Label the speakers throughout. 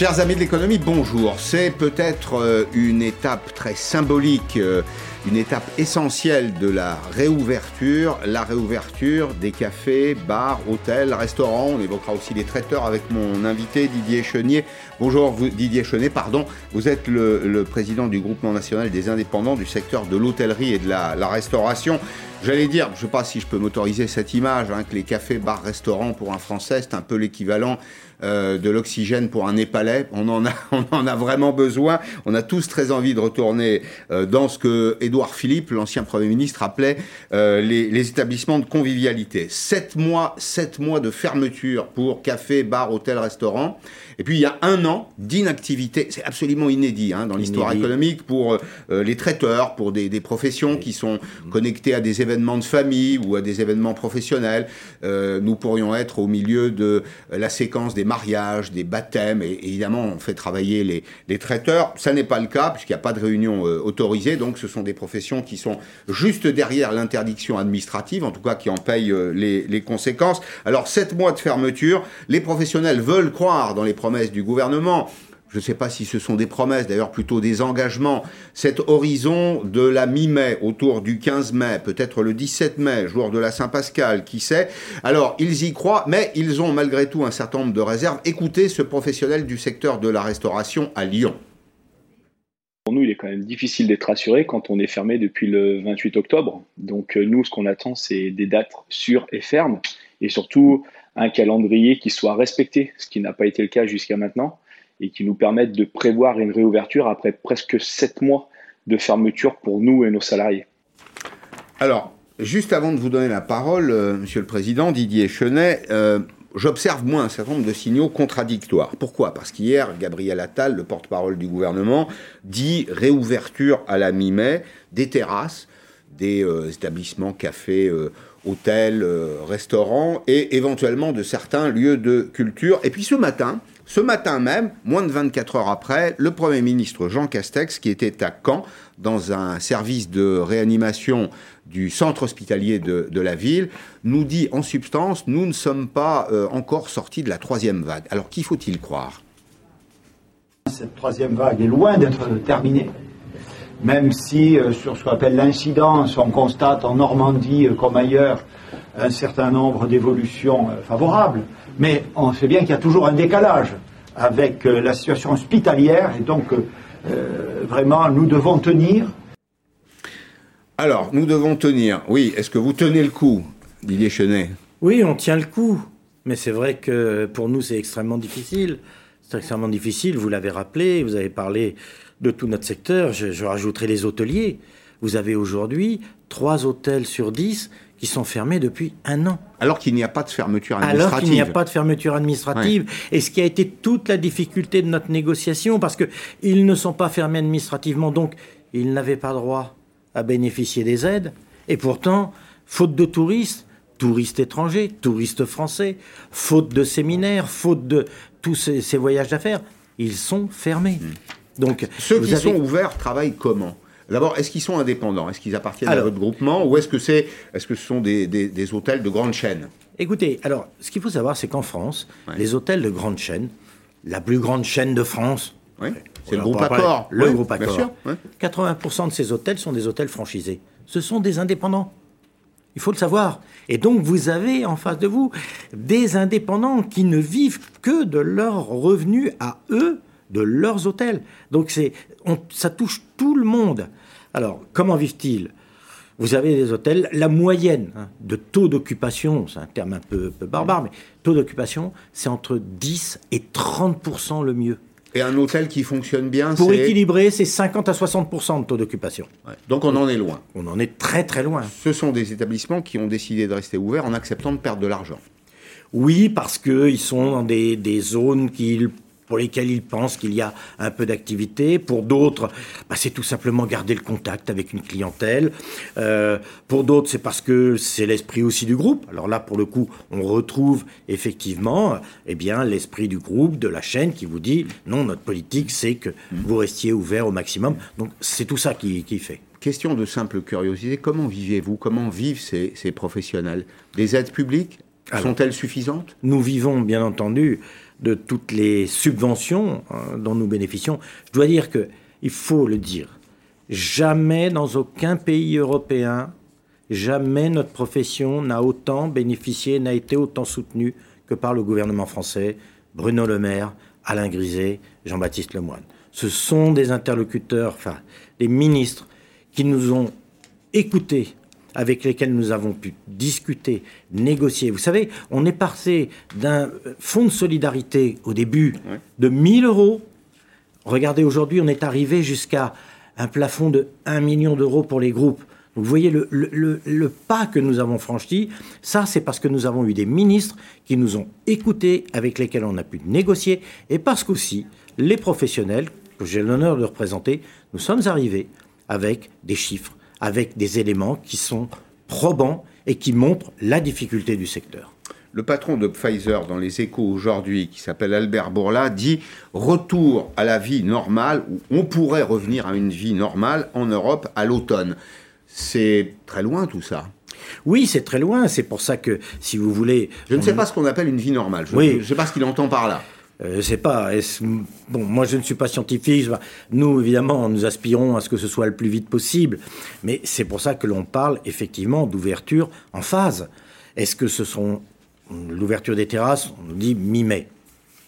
Speaker 1: Chers amis de l'économie, bonjour. C'est peut-être euh, une étape très symbolique, euh, une étape essentielle de la réouverture, la réouverture des cafés, bars, hôtels, restaurants. On évoquera aussi les traiteurs avec mon invité Didier Chenier. Bonjour Didier Chenier, pardon. Vous êtes le, président du groupement national des indépendants du secteur de l'hôtellerie et de la, restauration. J'allais dire, je ne sais pas si je peux m'autoriser cette image, hein, que les cafés, bars, restaurants pour un Français, c'est un peu l'équivalent euh, de l'oxygène pour un Népalais. On en, a, on en a vraiment besoin. On a tous très envie de retourner euh, dans ce que Édouard Philippe, l'ancien Premier ministre, appelait euh, les, les, établissements de convivialité. Sept mois, sept mois de fermeture pour café, bar, hôtel, restaurant. Et puis il y a un an d'inactivité, c'est absolument inédit hein, dans l'histoire économique pour les traiteurs, pour des, des, professions qui sont connectées à des événements de famille ou à des événements professionnels. nous pourrions être au milieu de la séquence des mariages, des baptêmes, et, évidemment on fait travailler les, les traiteurs. Ça n'est pas le cas puisqu'il n'y a pas de réunion euh, autorisée, donc ce sont des professions qui sont juste derrière l'interdiction administrative, en tout cas qui en payent euh, les, les conséquences. Alors sept mois de fermeture, les professionnels veulent croire dans les promesses du gouvernement je ne sais pas si ce sont des promesses, d'ailleurs plutôt des engagements, cet horizon de la mi-mai, autour du 15 mai, peut-être le 17 mai, jour de la Saint-Pascal, qui sait? Alors, ils y croient, mais ils ont malgré tout un certain nombre de réserves. Écoutez ce professionnel du secteur de la restauration à Lyon.
Speaker 2: Pour nous, il est quand même difficile d'être assuré quand on est fermé depuis le 28 octobre. Donc, euh, nous, ce qu'on attend, c'est des dates sûres et fermes, et surtout un calendrier qui soit respecté, ce qui n'a pas été le cas jusqu'à maintenant et qui nous permettent de prévoir une réouverture après presque sept mois de fermeture pour nous et nos salariés.
Speaker 1: Alors, juste avant de vous donner la parole, euh, Monsieur le Président, Didier Chenet, euh, j'observe moi un certain nombre de signaux contradictoires. Pourquoi? Parce qu'hier, Gabriel Attal, le porte-parole du gouvernement, dit réouverture à la mi-mai des terrasses, des euh, établissements cafés, hôtels, restaurants et éventuellement de certains lieux de culture. Et puis ce matin, ce matin même, moins de 24 heures après, le Premier ministre Jean Castex, qui était à Caen, dans un service de réanimation du centre hospitalier de, la ville, nous dit en substance, nous ne sommes pas euh, encore sortis de la troisième vague. Alors qui faut-il croire?
Speaker 3: Cette troisième vague est loin d'être terminée. Même si euh, sur ce qu'on appelle l'incidence, on constate en Normandie euh, comme ailleurs un certain nombre d'évolutions favorables, mais on sait bien qu'il y a toujours un décalage avec euh, la situation hospitalière et donc euh, euh, vraiment nous devons tenir.
Speaker 1: Alors, nous devons tenir. Oui, est-ce que vous tenez le coup, Didier Chenet?
Speaker 4: Oui, on tient le coup. Mais c'est vrai que pour nous, c'est extrêmement difficile. C'est extrêmement difficile, vous l'avez rappelé, vous avez parlé de tout notre secteur. Je, je rajouterai les hôteliers. Vous avez aujourd'hui trois hôtels sur dix qui sont fermés depuis un an.
Speaker 1: Alors qu'il n'y a pas de fermeture administrative.
Speaker 4: Alors qu'il n'y a pas de fermeture administrative. Et ce qui a été toute la difficulté de notre négociation, parce qu'ils ne sont pas fermés administrativement, donc ils n'avaient pas droit à bénéficier des aides. Et pourtant, faute de touristes, touristes étrangers, touristes français, faute de séminaires, faute de tous ces, voyages d'affaires, ils sont fermés.
Speaker 1: Hmm. Donc, Ceux qui sont ouverts travaillent comment? D'abord, est-ce qu'ils sont indépendants? Est-ce qu'ils appartiennent à votre groupement? Ou est-ce que, c'est, est-ce que ce sont des, hôtels de grande chaîne?
Speaker 4: Écoutez, alors, ce qu'il faut savoir, c'est qu'en France, les hôtels de grande chaîne, la plus grande chaîne de France,
Speaker 1: c'est le groupe Accor.
Speaker 4: Le groupe Accor. 80% de ces hôtels sont des hôtels franchisés. Ce sont des indépendants. Il faut le savoir. Et donc, vous avez en face de vous des indépendants qui ne vivent que de leurs revenus à eux, de leurs hôtels. Donc, c'est, ça touche tout le monde. Alors, comment vivent-ils? Vous avez des hôtels, la moyenne hein, de taux d'occupation, c'est un terme un peu, barbare, mais taux d'occupation, c'est entre 10 et 30% le mieux.
Speaker 1: Et un hôtel qui fonctionne bien,
Speaker 4: Pour équilibrer, c'est 50 à 60% de taux d'occupation.
Speaker 1: Donc on en est loin.
Speaker 4: On en est très très loin.
Speaker 1: Ce sont des établissements qui ont décidé de rester ouverts en acceptant de perdre de l'argent.
Speaker 4: Oui, parce qu'ils sont dans des, des zones qu'ils pour lesquels ils pensent qu'il y a un peu d'activité. Pour d'autres, bah, c'est tout simplement garder le contact avec une clientèle. Euh, pour d'autres, c'est parce que c'est l'esprit aussi du groupe. Alors là, pour le coup, on retrouve effectivement eh bien, l'esprit du groupe, de la chaîne qui vous dit non, notre politique, c'est que vous restiez ouvert au maximum. Donc c'est tout ça qui, qui fait.
Speaker 1: Question de simple curiosité, comment vivez-vous? Comment vivent ces, ces professionnels? Des aides publiques? Sont-elles suffisantes?
Speaker 4: Nous vivons, bien entendu, de toutes les subventions hein, dont nous bénéficions. Je dois dire que, il faut le dire, jamais dans aucun pays européen, jamais notre profession n'a autant bénéficié, n'a été autant soutenue que par le gouvernement français, Bruno Le Maire, Alain Griset, Jean-Baptiste Lemoyne. Ce sont des interlocuteurs, enfin, des ministres qui nous ont écoutés, avec lesquels nous avons pu discuter, négocier. Vous savez, on est passé d'un fonds de solidarité au début de 1000 euros. Regardez, aujourd'hui, on est arrivé jusqu'à un plafond de 1 million d'euros pour les groupes. vous voyez le, le, pas que nous avons franchi, ça c'est parce que nous avons eu des ministres qui nous ont écoutés, avec lesquels on a pu négocier, et parce qu'aussi les professionnels, que j'ai l'honneur de représenter, nous sommes arrivés avec des chiffres, avec des éléments qui sont probants et qui montrent la difficulté du secteur.
Speaker 1: Le patron de Pfizer dans les échos aujourd'hui, qui s'appelle Albert Bourla, dit retour à la vie normale, ou on pourrait revenir à une vie normale en Europe à l'automne. C'est très loin tout ça.
Speaker 4: Oui, c'est très loin. C'est pour ça que, si vous voulez.
Speaker 1: Je ne sais pas ce qu'on appelle une vie normale. Je ne sais pas ce qu'il entend par là.
Speaker 4: Euh, je ne sais pas. Bon, moi, je ne suis pas scientifique. Nous, évidemment, nous aspirons à ce que ce soit le plus vite possible. Mais c'est pour ça que l'on parle effectivement d'ouverture en phase. Est-ce que ce sont l'ouverture des terrasses On nous dit mi-mai.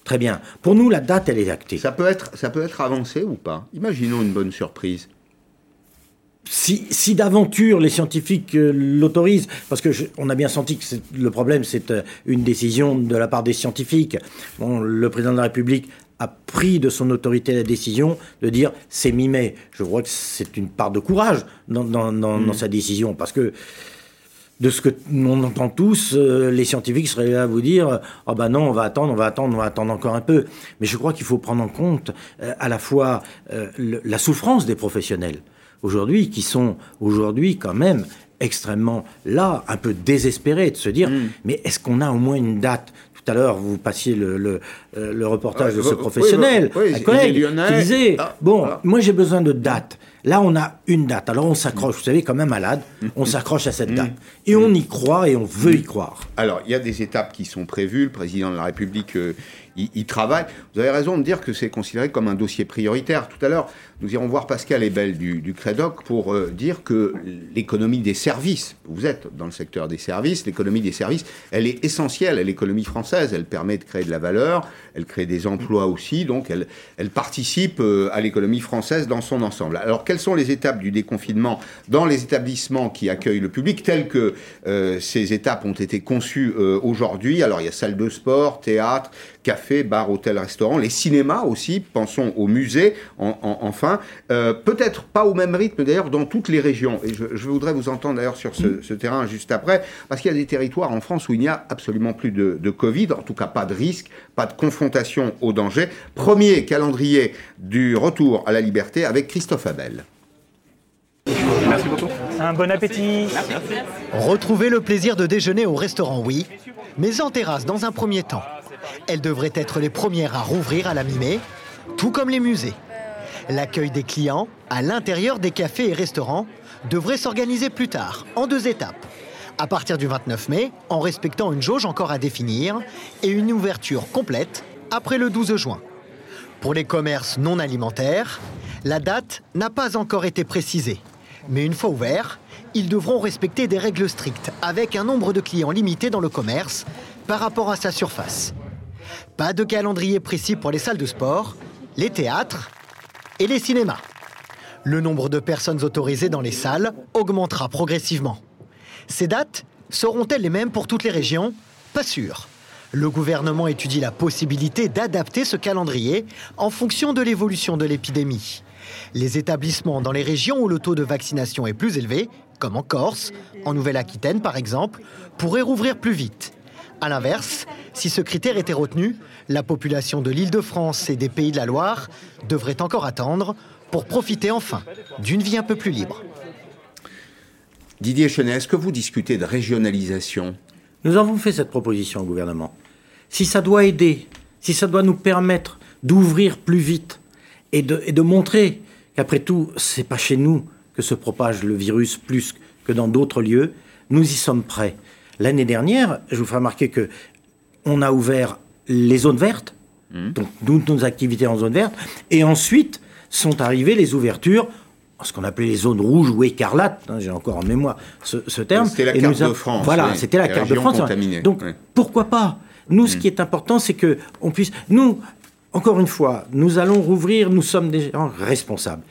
Speaker 4: Très bien. Pour nous, la date, elle est actée.
Speaker 1: Ça peut être, ça peut être avancé ou pas? Imaginons une bonne surprise
Speaker 4: si, d'aventure les scientifiques euh, l'autorisent, parce que on a bien senti que le problème c'est euh, une décision de la part des scientifiques. le président de la République a pris de son autorité la décision de dire c'est mi-mai. Je crois que c'est une part de courage dans, mmh. sa décision, parce que de ce que l'on entend tous, euh, les scientifiques seraient là à vous dire ah ben non, on va attendre, on va attendre, on va attendre encore un peu. Mais je crois qu'il faut prendre en compte à la fois la souffrance des professionnels aujourd'hui qui sont aujourd'hui quand même extrêmement là, un peu désespérés de se dire mm. mais est-ce qu'on a au moins une date? Tout à l'heure, vous passiez le, le, euh, reportage de ce professionnel, un collègue qui disait ah, Bon, moi j'ai besoin de date. Là, on a une date. Alors on s'accroche, vous savez, comme un malade, on s'accroche à cette mm. date. Et on y croit et on veut y croire.
Speaker 1: Alors, il y a des étapes qui sont prévues. Le président de la République euh, y, travaille. Vous avez raison de dire que c'est considéré comme un dossier prioritaire. Tout à l'heure, nous irons voir Pascal Ebel du, du Crédoc pour euh, dire que l'économie des services, vous êtes dans le secteur des services, l'économie des services, elle est essentielle à l'économie française. Elle permet de créer de la valeur, elle crée des emplois aussi, donc elle, elle participe euh, à l'économie française dans son ensemble. Alors, quelles sont les étapes du déconfinement dans les établissements qui accueillent le public, telles que euh, ces étapes ont été conçues aujourd'hui. Alors, il y a salle de sport, théâtre, café, bar, hôtel, restaurant, les cinémas aussi, pensons aux musées, enfin, euh, peut-être pas au même rythme d'ailleurs dans toutes les régions. Et je, voudrais vous entendre d'ailleurs sur ce, terrain juste après, parce qu'il y a des territoires en France où il n'y a absolument plus de, de Covid, en tout cas pas de risque, pas de confrontation au danger. Premier calendrier du retour à la liberté avec Christophe Abel.
Speaker 5: Merci beaucoup. Un bon appétit. Merci.
Speaker 6: Retrouver le plaisir de déjeuner au restaurant, oui, mais en terrasse dans un premier temps. Elles devraient être les premières à rouvrir à la mi-mai, tout comme les musées. L'accueil des clients à l'intérieur des cafés et restaurants devrait s'organiser plus tard, en deux étapes. À partir du 29 mai, en respectant une jauge encore à définir, et une ouverture complète après le 12 juin. Pour les commerces non alimentaires, la date n'a pas encore été précisée. Mais une fois ouverts, ils devront respecter des règles strictes, avec un nombre de clients limité dans le commerce par rapport à sa surface. Pas de calendrier précis pour les salles de sport, les théâtres et les cinémas. Le nombre de personnes autorisées dans les salles augmentera progressivement. Ces dates seront-elles les mêmes pour toutes les régions? Pas sûr. Le gouvernement étudie la possibilité d'adapter ce calendrier en fonction de l'évolution de l'épidémie. Les établissements dans les régions où le taux de vaccination est plus élevé, comme en Corse, en Nouvelle-Aquitaine par exemple, pourraient rouvrir plus vite. A l'inverse, si ce critère était retenu, la population de l'Île-de-France et des Pays de la Loire devrait encore attendre pour profiter enfin d'une vie un peu plus libre.
Speaker 1: Didier Chenet, est-ce que vous discutez de régionalisation?
Speaker 4: Nous avons fait cette proposition au gouvernement. Si ça doit aider, si ça doit nous permettre d'ouvrir plus vite et de, et de montrer qu'après tout, c'est pas chez nous que se propage le virus plus que dans d'autres lieux, nous y sommes prêts. L'année dernière, je vous ferai remarquer que on a ouvert les zones vertes, mmh. donc toutes nos activités en zone verte, et ensuite sont arrivées les ouvertures ce qu'on appelait les zones rouges ou écarlates, hein, j'ai encore en mémoire ce, terme.
Speaker 1: C'était la carte de France.
Speaker 4: Voilà, c'était la carte de France. Donc pourquoi pas? Nous, ce mmh. qui est important, c'est que on puisse. Nous, encore une fois, nous allons rouvrir. Nous sommes des gens responsables.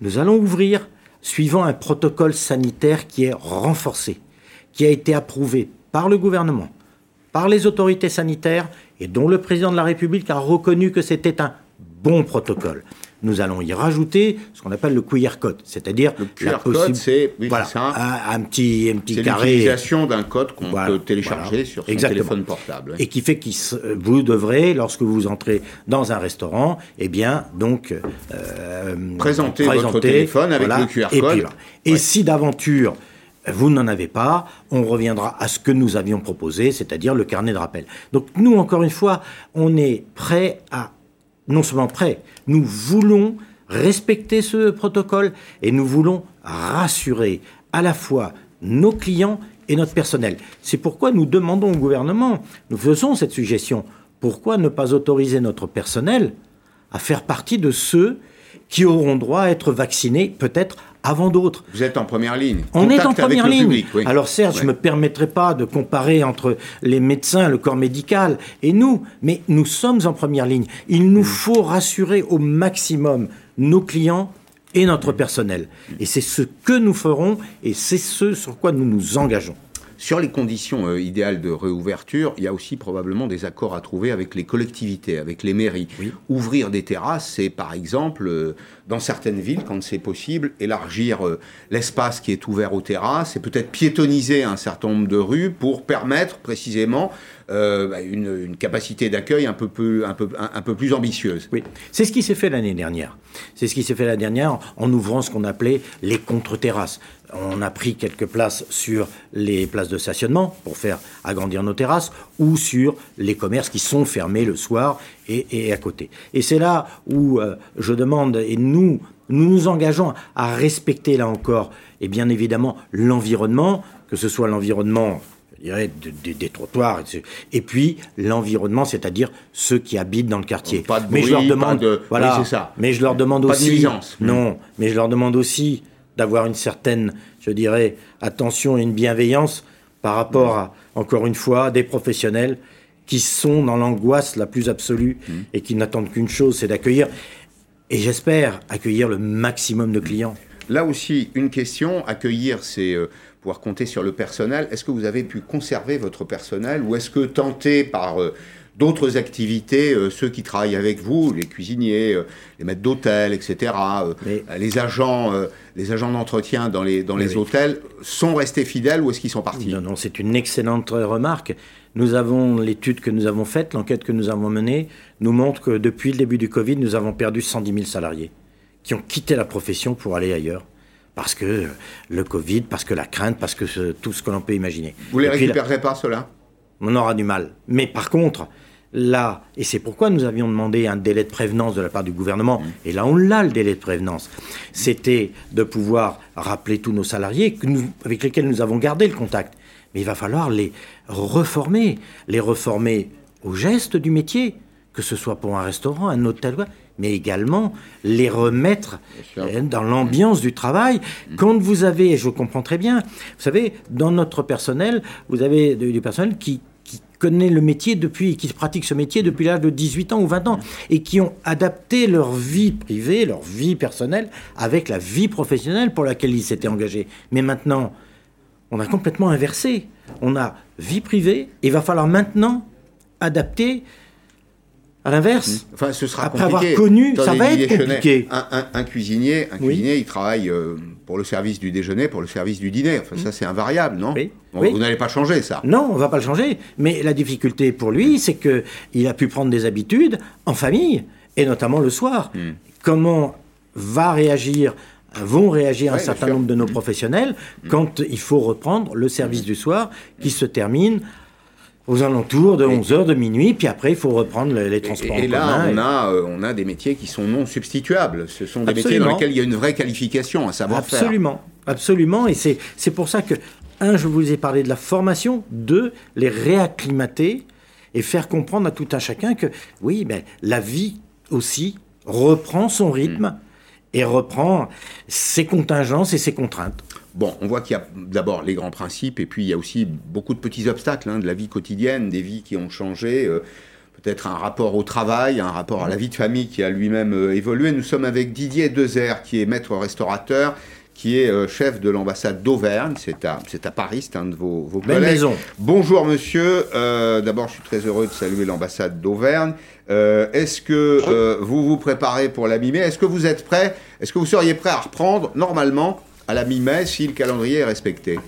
Speaker 4: Nous allons ouvrir suivant un protocole sanitaire qui est renforcé, qui a été approuvé par le gouvernement, par les autorités sanitaires et dont le président de la République a reconnu que c'était un bon protocole. Nous allons y rajouter ce qu'on appelle le QR code, c'est-à-dire
Speaker 1: le QR code, c'est
Speaker 4: un, petit, un petit carré.
Speaker 1: l'utilisation d'un code qu'on peut télécharger sur son téléphone portable.
Speaker 4: Et qui fait que vous devrez, lorsque vous entrez dans un restaurant, eh bien, donc
Speaker 1: euh, présenter, votre téléphone avec le QR code.
Speaker 4: Et, si d'aventure vous n'en avez pas, on reviendra à ce que nous avions proposé, c'est-à-dire le carnet de rappel. Donc nous, encore une fois, on est prêt à non seulement prêts, nous voulons respecter ce protocole et nous voulons rassurer à la fois nos clients et notre personnel. C'est pourquoi nous demandons au gouvernement, nous faisons cette suggestion, pourquoi ne pas autoriser notre personnel à faire partie de ceux qui auront droit à être vaccinés peut-être avant d'autres.
Speaker 1: Vous êtes en première ligne.
Speaker 4: On est en première ligne. Alors certes, je ne me permettrai pas de comparer entre les médecins, le corps médical et nous, mais nous sommes en première ligne. Il nous mm. faut rassurer au maximum nos clients et notre personnel. Et c'est ce que nous ferons et c'est ce sur quoi nous nous engageons.
Speaker 1: Sur les conditions euh, idéales de réouverture, il y a aussi probablement des accords à trouver avec les collectivités, avec les mairies. Ouvrir des terrasses, c'est par exemple, euh, dans certaines villes, quand c'est possible, élargir euh, l'espace qui est ouvert aux terrasses et peut-être piétoniser un certain nombre de rues pour permettre précisément bah, une, capacité d'accueil un peu, plus, un, peu, un, peu plus ambitieuse.
Speaker 4: Oui, c'est ce qui s'est fait l'année dernière. C'est ce qui s'est fait l'année dernière en ouvrant ce qu'on appelait les contre-terrasses. On a pris quelques places sur les places de stationnement pour faire agrandir nos terrasses ou sur les commerces qui sont fermés le soir et, à côté. Et c'est là où euh, je demande, et nous, nous nous engageons à respecter là encore, et bien évidemment, l'environnement, que ce soit l'environnement des trottoirs, et puis l'environnement, c'est-à-dire ceux qui habitent dans le quartier.
Speaker 1: Pas de bruit, mais je leur demande, de...
Speaker 4: voilà, ça. Mais je leur demande aussi, non, mais je leur demande aussi d'avoir une certaine, je dirais, attention et une bienveillance par rapport à, encore une fois, des professionnels qui sont dans l'angoisse la plus absolue mmh. et qui n'attendent qu'une chose, c'est d'accueillir, et j'espère accueillir le maximum de clients.
Speaker 1: Là aussi, une question, accueillir, c'est euh, pouvoir compter sur le personnel. Est-ce que vous avez pu conserver votre personnel ou est-ce que tenter par... Euh, d'autres activités, euh, ceux qui travaillent avec vous, les cuisiniers, euh, les maîtres d'hôtel, etc., euh, les agents, les agents d'entretien dans les, dans les hôtels, sont restés fidèles ou est-ce qu'ils sont partis?
Speaker 4: Non, non, c'est une excellente remarque. Nous avons l'étude que nous avons faite, l'enquête que nous avons menée, nous montre que depuis le début du Covid, nous avons perdu 110 000 salariés qui ont quitté la profession pour aller ailleurs parce que le Covid, parce que la crainte, parce que tout ce que l'on peut imaginer.
Speaker 1: Vous les récupérerez pas, cela
Speaker 4: On aura du mal. Mais par contre, là, et c'est pourquoi nous avions demandé un délai de prévenance de la part du gouvernement, mmh. et là on l'a le délai de prévenance, c'était de pouvoir rappeler tous nos salariés avec lesquels nous avons gardé le contact. Mais il va falloir les reformer, les reformer au geste du métier, que ce soit pour un restaurant, un hôtel, mais également les remettre euh, dans l'ambiance du travail. Mmh. Quand vous avez, et je comprends très bien, vous savez, dans notre personnel, vous avez du personnel qui connaît le métier depuis, qui pratiquent ce métier depuis l'âge de 18 ans ou 20 ans, et qui ont adapté leur vie privée, leur vie personnelle, avec la vie professionnelle pour laquelle ils s'étaient engagés. Mais maintenant, on a complètement inversé. On a vie privée, et il va falloir maintenant adapter à l'inverse,
Speaker 1: enfin, ce sera
Speaker 4: après avoir connu, ça va être compliqué.
Speaker 1: Un, cuisinier, un cuisinier, il travaille euh, pour le service du déjeuner, pour le service du dîner. Enfin, ça, c'est invariable, non?
Speaker 4: Oui.
Speaker 1: Vous n'allez pas changer ça.
Speaker 4: Non, on ne va pas le changer. Mais la difficulté pour lui, c'est qu'il a pu prendre des habitudes en famille, et notamment le soir. Comment va réagir vont réagir un certain nombre de nos professionnels quand il faut reprendre le service du soir qui se termine aux alentours de 11h, de minuit, puis après il faut reprendre les, transports.
Speaker 1: Et, là, on, a, euh, on a des métiers qui sont non substituables. Ce sont des métiers dans lesquels il y a une vraie qualification, un savoir-faire.
Speaker 4: Absolument. Absolument, et c'est pour ça que, un, je vous ai parlé de la formation, deux, les réacclimater et faire comprendre à tout un chacun que, oui, mais la vie aussi reprend son rythme et reprend ses contingences et ses contraintes.
Speaker 1: Bon, on voit qu'il y a d'abord les grands principes, et puis il y a aussi beaucoup de petits obstacles hein, de la vie quotidienne, des vies qui ont changé. Euh, peut-être un rapport au travail, un rapport à la vie de famille qui a lui-même euh, évolué. Nous sommes avec Didier Dezer, qui est maître restaurateur, qui est euh, chef de l'ambassade d'Auvergne. C'est à, à, Paris, c'est un de vos, vos
Speaker 4: Belle maison.
Speaker 1: Bonjour monsieur. D'abord, je suis très heureux de saluer l'ambassade d'Auvergne. Est-ce que vous vous préparez pour la mi-mai? Est-ce que vous êtes prêt? Est-ce que vous seriez prêt à reprendre normalement à la mi-mai si le calendrier est respecté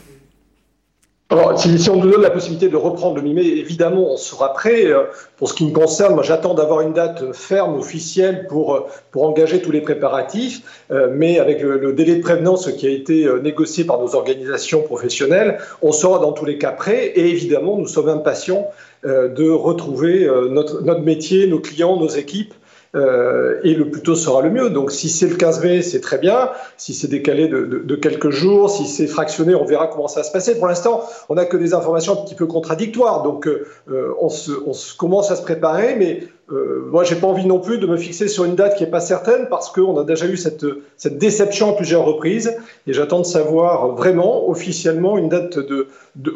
Speaker 7: alors, si, on nous donne la possibilité de reprendre le mi-mai, évidemment, on sera prêt. Euh, pour ce qui me concerne, moi, j'attends d'avoir une date ferme, officielle, pour, euh, pour engager tous les préparatifs. Euh, mais avec le, délai de prévenance qui a été négocié par nos organisations professionnelles, on sera dans tous les cas prêt. Et évidemment, nous sommes impatients de retrouver notre, notre métier, nos clients, nos équipes euh, et le plus tôt sera le mieux. Donc si c'est le 15 mai, c'est très bien. Si c'est décalé de, quelques jours, si c'est fractionné, on verra comment ça va se passer. Pour l'instant, on n'a que des informations un petit peu contradictoires. Donc euh, on, se, on, se, commence à se préparer, mais euh, moi, j'ai pas envie non plus de me fixer sur une date qui n'est pas certaine parce qu'on a déjà eu cette, cette déception à plusieurs reprises et j'attends de savoir vraiment officiellement une date de,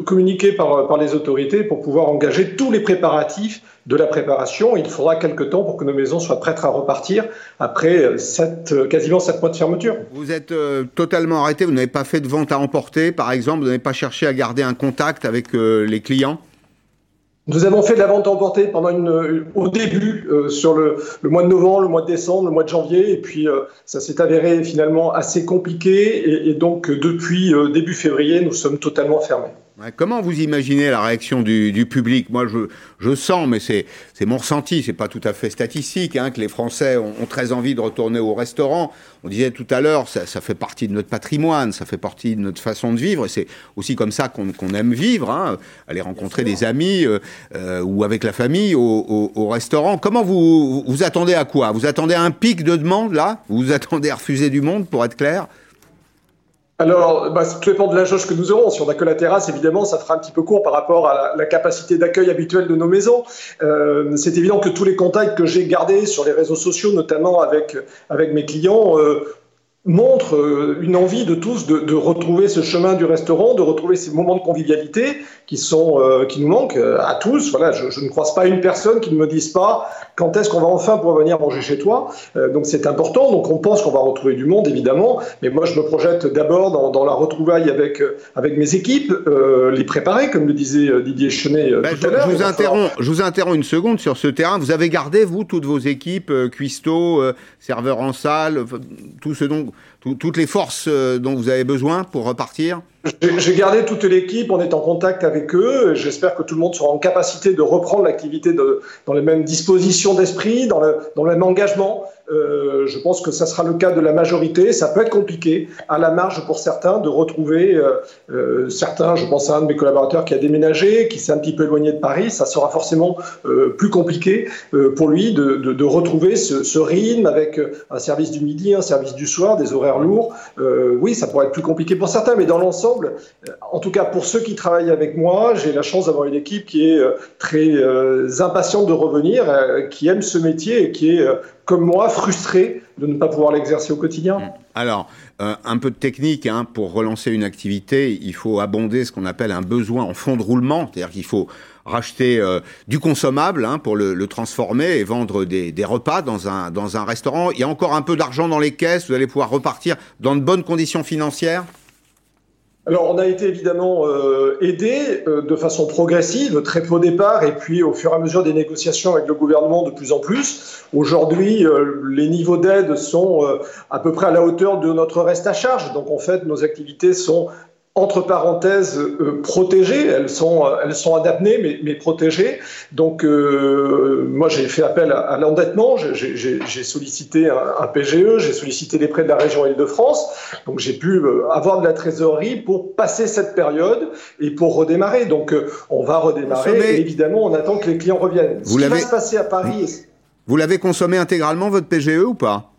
Speaker 7: communiquée par, par les autorités pour pouvoir engager tous les préparatifs de la préparation. Il faudra quelques temps pour que nos maisons soient prêtes à repartir après sept, quasiment sept mois de fermeture.
Speaker 1: Vous êtes euh, totalement arrêté, vous n'avez pas fait de vente à emporter, par exemple, vous n'avez pas cherché à garder un contact avec euh, les clients?
Speaker 7: Nous avons fait de la vente emportée pendant une, au début euh, sur le, mois de novembre, le mois de décembre, le mois de janvier, et puis ça s'est avéré finalement assez compliqué, et donc depuis début février, nous sommes totalement fermés.
Speaker 1: Comment vous imaginez la réaction du, public? Moi, je, je, sens, mais c'est mon ressenti, c'est pas tout à fait statistique, hein, que les Français ont, très envie de retourner au restaurant. On disait tout à l'heure, ça, ça, fait partie de notre patrimoine, ça fait partie de notre façon de vivre, et c'est aussi comme ça qu'on aime vivre, hein, aller rencontrer des amis euh, euh, ou avec la famille au, au, restaurant. Comment vous, vous attendez à quoi? Vous attendez à un pic de demande, là? Vous vous attendez à refuser du monde, pour être clair?
Speaker 7: Alors, bah, tout dépend de la jauge que nous aurons. Si on n'a que la terrasse, évidemment, ça fera un petit peu court par rapport à la, capacité d'accueil habituelle de nos maisons. Euh, c'est évident que tous les contacts que j'ai gardés sur les réseaux sociaux, notamment avec, mes clients, euh, montre euh, une envie de tous de, retrouver ce chemin du restaurant, de retrouver ces moments de convivialité qui sont euh, qui nous manquent euh, à tous. Voilà, je, ne croise pas une personne qui ne me dise pas quand est-ce qu'on va enfin pouvoir venir manger chez toi. donc c'est important. Donc on pense qu'on va retrouver du monde évidemment, mais moi je me projette d'abord dans, la retrouvaille avec avec mes équipes, les préparer comme le disait Didier Chenet ben, tout à l'heure.
Speaker 1: Je vous interromps, je vous interromps une seconde sur ce terrain. Vous avez gardé vous toutes vos équipes, cuistot, serveurs en salle, tout ce dont toutes les forces euh, dont vous avez besoin pour repartir
Speaker 7: J'ai gardé toute l'équipe, on est en contact avec eux. J'espère que tout le monde sera en capacité de reprendre l'activité dans les mêmes dispositions d'esprit, dans le, dans le même engagement. Euh, je pense que ça sera le cas de la majorité. Ça peut être compliqué, à la marge pour certains, de retrouver euh, euh, certains. Je pense à un de mes collaborateurs qui a déménagé, qui s'est un petit peu éloigné de Paris. Ça sera forcément plus compliqué pour lui de, retrouver ce, rythme avec un service du midi, un service du soir, des horaires lourds. oui, ça pourrait être plus compliqué pour certains, mais dans l'ensemble, en tout cas pour ceux qui travaillent avec moi, j'ai la chance d'avoir une équipe qui est très impatiente de revenir, qui aime ce métier et qui est comme moi, frustré de ne pas pouvoir l'exercer au quotidien. Mm.
Speaker 1: Alors, euh, un peu de technique, hein, pour relancer une activité, il faut abonder ce qu'on appelle un besoin en fond de roulement, c'est-à-dire qu'il faut racheter euh, du consommable hein, pour le, transformer et vendre des, des, repas dans un, dans un restaurant. Il y a encore un peu d'argent dans les caisses, vous allez pouvoir repartir dans de bonnes conditions financières
Speaker 7: alors, on a été évidemment euh, aidé euh, de façon progressive, très peu au départ, et puis au fur et à mesure des négociations avec le gouvernement de plus en plus. Aujourd'hui, euh, les niveaux d'aide sont à peu près à la hauteur de notre reste à charge. Donc, en fait, nos activités sont entre parenthèses euh, protégées, elles sont, euh, elles sont mais, mais protégées. Donc euh, moi j'ai fait appel à, l'endettement, j'ai sollicité un, PGE, j'ai sollicité les prêts de la région Île-de-France, donc j'ai pu avoir de la trésorerie pour passer cette période et pour redémarrer. Donc on va redémarrer et évidemment on attend que les clients reviennent.
Speaker 1: Vous Ce qui va se passer à Paris...
Speaker 7: Vous
Speaker 1: l'avez consommé intégralement votre PGE ou pas?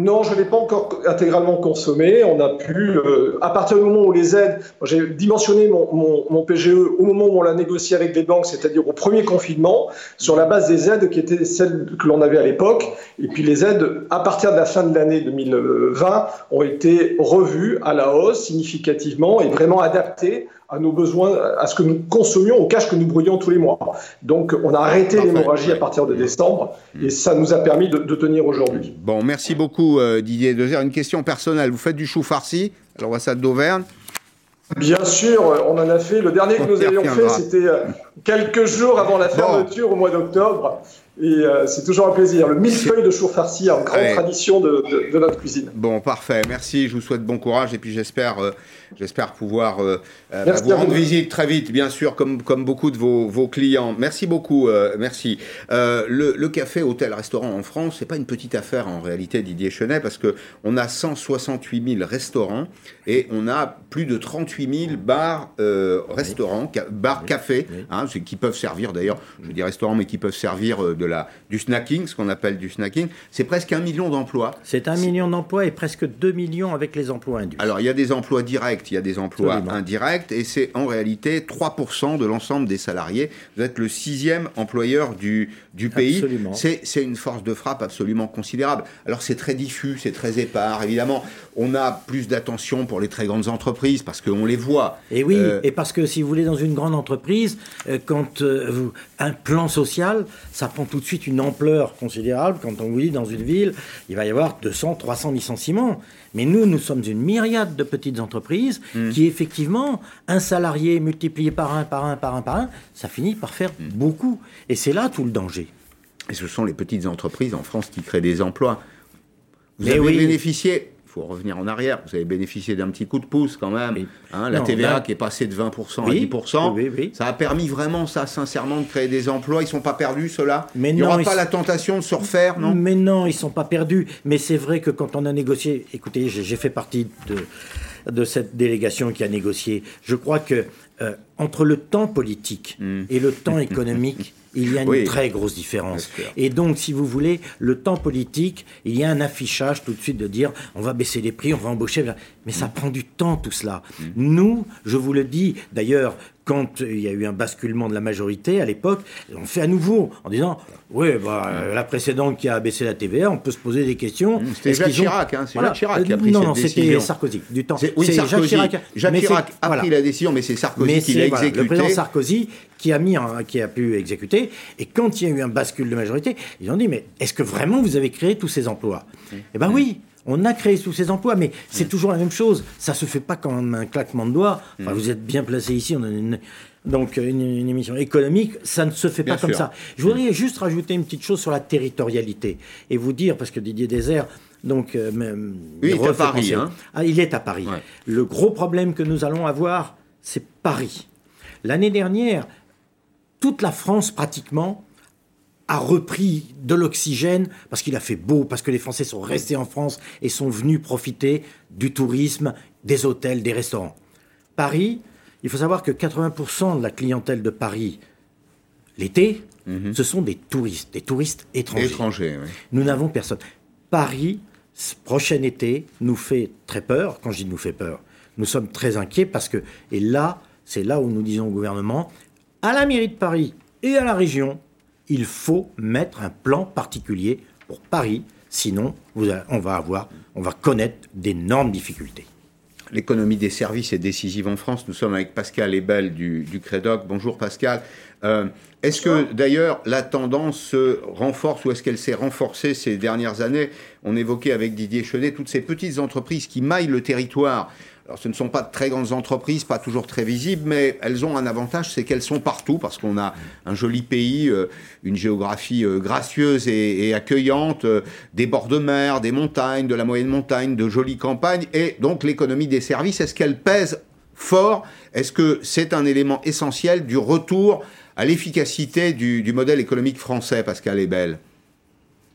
Speaker 7: Non, je ne l'ai pas encore intégralement consommé. On a pu, euh, à partir du moment où les aides, j'ai dimensionné mon, PGE au moment où on l'a négocié avec les banques, c'est-à-dire au premier confinement, sur la base des aides qui étaient celles que l'on avait à l'époque. Et puis les aides, à partir de la fin de l'année 2020, ont été revues à la hausse significativement et vraiment adaptées à nos besoins, à ce que nous consommions au cash que nous brûlions tous les mois. Donc on a arrêté l'hémorragie à partir de décembre et ça nous a permis de, tenir aujourd'hui.
Speaker 1: Bon, merci beaucoup euh, Didier Dezer. Une question personnelle, vous faites du chou farci, alors ça d'Auvergne
Speaker 7: Bien sûr, on en a fait. Le dernier que nous avions fait, c'était euh, quelques jours avant la fermeture au mois d'octobre. Et euh, c'est toujours un plaisir. Le millefeuille de chou farci, en grande tradition de, notre cuisine.
Speaker 1: Bon, parfait. Merci. Je vous souhaite bon courage et puis j'espère J'espère pouvoir euh, euh, bah, vous rendre visite très vite, bien sûr, comme, comme beaucoup de vos, vos clients. Merci beaucoup, euh, merci. Le, le, café, hôtel, restaurant en France, c'est pas une petite affaire en réalité, Didier Chenet, parce que on a 168 000 restaurants et on a plus de 38 000 bars, restaurants, bars cafés, hein, qui peuvent servir d'ailleurs, je dis restaurants, mais qui peuvent servir de la, du snacking, ce qu'on appelle du snacking. C'est presque un million d'emplois.
Speaker 4: C'est un million d'emplois et presque 2 millions avec les emplois induits.
Speaker 1: Alors, il y a des emplois directs il y a des emplois indirects, et c'est en réalité 3% de l'ensemble des salariés. Vous êtes le sixième employeur du, du pays. C'est une force de frappe absolument considérable. Alors c'est très diffus, c'est très épars, évidemment. On a plus d'attention pour les très grandes entreprises parce qu'on les voit.
Speaker 4: Et oui, euh, et parce que si vous voulez, dans une grande entreprise, euh, quand euh, vous, un plan social, ça prend tout de suite une ampleur considérable. Quand on vous dit dans une ville, il va y avoir 200, 300 licenciements. Mais nous, nous sommes une myriade de petites entreprises hmm. qui, effectivement, un salarié multiplié par un, par un, par un, par un, ça finit par faire hmm. beaucoup. Et c'est là tout le danger.
Speaker 1: Et ce sont les petites entreprises en France qui créent des emplois. Vous avez oui. bénéficié faut revenir en arrière. Vous avez bénéficié d'un petit coup de pouce quand même. Hein, la TVA qui est passée de 20% à 10%. ça a permis vraiment, ça, sincèrement, de créer des emplois. Ils ne sont pas perdus, ceux-là Il n'y aura pas la tentation de se refaire, non?
Speaker 4: Mais non, ils ne sont pas perdus. Mais c'est vrai que quand on a négocié, écoutez, j'ai fait partie de, de cette délégation qui a négocié. Je crois que euh, entre le temps politique hmm. et le temps économique, il y a une très grosse différence. Et donc, si vous voulez, le temps politique, il y a un affichage tout de suite de dire on va baisser les prix, on va embaucher. Mais ça prend du temps tout cela. Hmm. Nous, je vous le dis, d'ailleurs, quand il y a eu un basculement de la majorité à l'époque, on fait à nouveau en disant oui, bah, euh, la précédente qui a baissé la TVA, on peut se poser des questions.
Speaker 1: C'était Jacques Chirac, hein, c'est Jacques Chirac qui a pris non, non, c'était
Speaker 4: Sarkozy, du temps.
Speaker 1: Oui, Sarkozy. Jacques Chirac, Jacques Chirac a pris la décision, mais c'est Sarkozy qui l'a exécuté.
Speaker 4: Le président Sarkozy qui a, mis qui a pu exécuter. Et quand il y a eu un bascule de majorité, ils ont dit mais est-ce que vraiment vous avez créé tous ces emplois? Eh bien oui, on a créé tous ces emplois, mais c'est toujours la même chose. Ça se fait pas comme un claquement de doigts. Enfin, vous êtes bien placé ici. On a une, donc une, émission économique, ça ne se fait pas comme ça. Je voudrais juste rajouter une petite chose sur la territorialité et vous dire parce que Didier Désert. Donc,
Speaker 1: euh, il, est à Paris. Hein.
Speaker 4: Ah, il est à Paris. Le gros problème que nous allons avoir, c'est Paris. L'année dernière, toute la France pratiquement a repris de l'oxygène parce qu'il a fait beau, parce que les Français sont restés en France et sont venus profiter du tourisme, des hôtels, des restaurants. Paris, il faut savoir que 80% de la clientèle de Paris, l'été, mhm. ce sont des touristes, des touristes étrangers.
Speaker 1: étrangers oui.
Speaker 4: Nous n'avons personne. Paris, prochain été, nous fait très peur. Quand je dis nous fait peur, nous sommes très inquiets parce que, et là, c'est là où nous disons au gouvernement, à la mairie de Paris et à la région, il faut mettre un plan particulier pour Paris, sinon on va avoir, on va connaître d'énormes difficultés.
Speaker 1: L'économie des services est décisive en France. Nous sommes avec Pascal Ebel du, du Crédoc. Bonjour Pascal. Euh, est-ce que d'ailleurs la tendance se renforce ou est-ce qu'elle s'est renforcée ces dernières années? On évoquait avec Didier Chenet toutes ces petites entreprises qui maillent le territoire alors, ce ne sont pas de très grandes entreprises, pas toujours très visibles, mais elles ont un avantage, c'est qu'elles sont partout, parce qu'on a un joli pays, euh, une géographie euh, gracieuse et, accueillante, euh, des bords de mer, des montagnes, de la moyenne montagne, de jolies campagnes, et donc l'économie des services, est-ce qu'elle pèse fort? Est-ce que c'est un élément essentiel du retour à l'efficacité du, du modèle économique français, Pascal Ebel?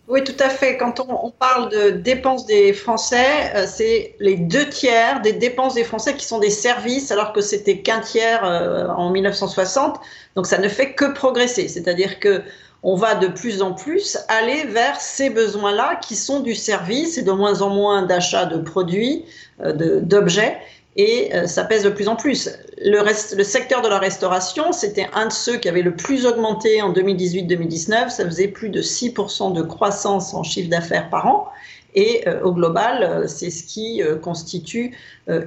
Speaker 8: Oui, tout à fait. Quand on, parle de dépenses des Français, euh, c'est les deux tiers des dépenses des Français qui sont des services, alors que c'était qu'un tiers euh, en 1960. Donc ça ne fait que progresser. C'est-à-dire que on va de plus en plus aller vers ces besoins-là qui sont du service et de moins en moins d'achat de produits, d'objets et euh, ça pèse de plus en plus. Le, secteur de la restauration, c'était un de ceux qui avait le plus augmenté en 2018-2019. Ça faisait plus de 6% de croissance en chiffre d'affaires par an. Et euh, au global, euh, c'est ce qui constitue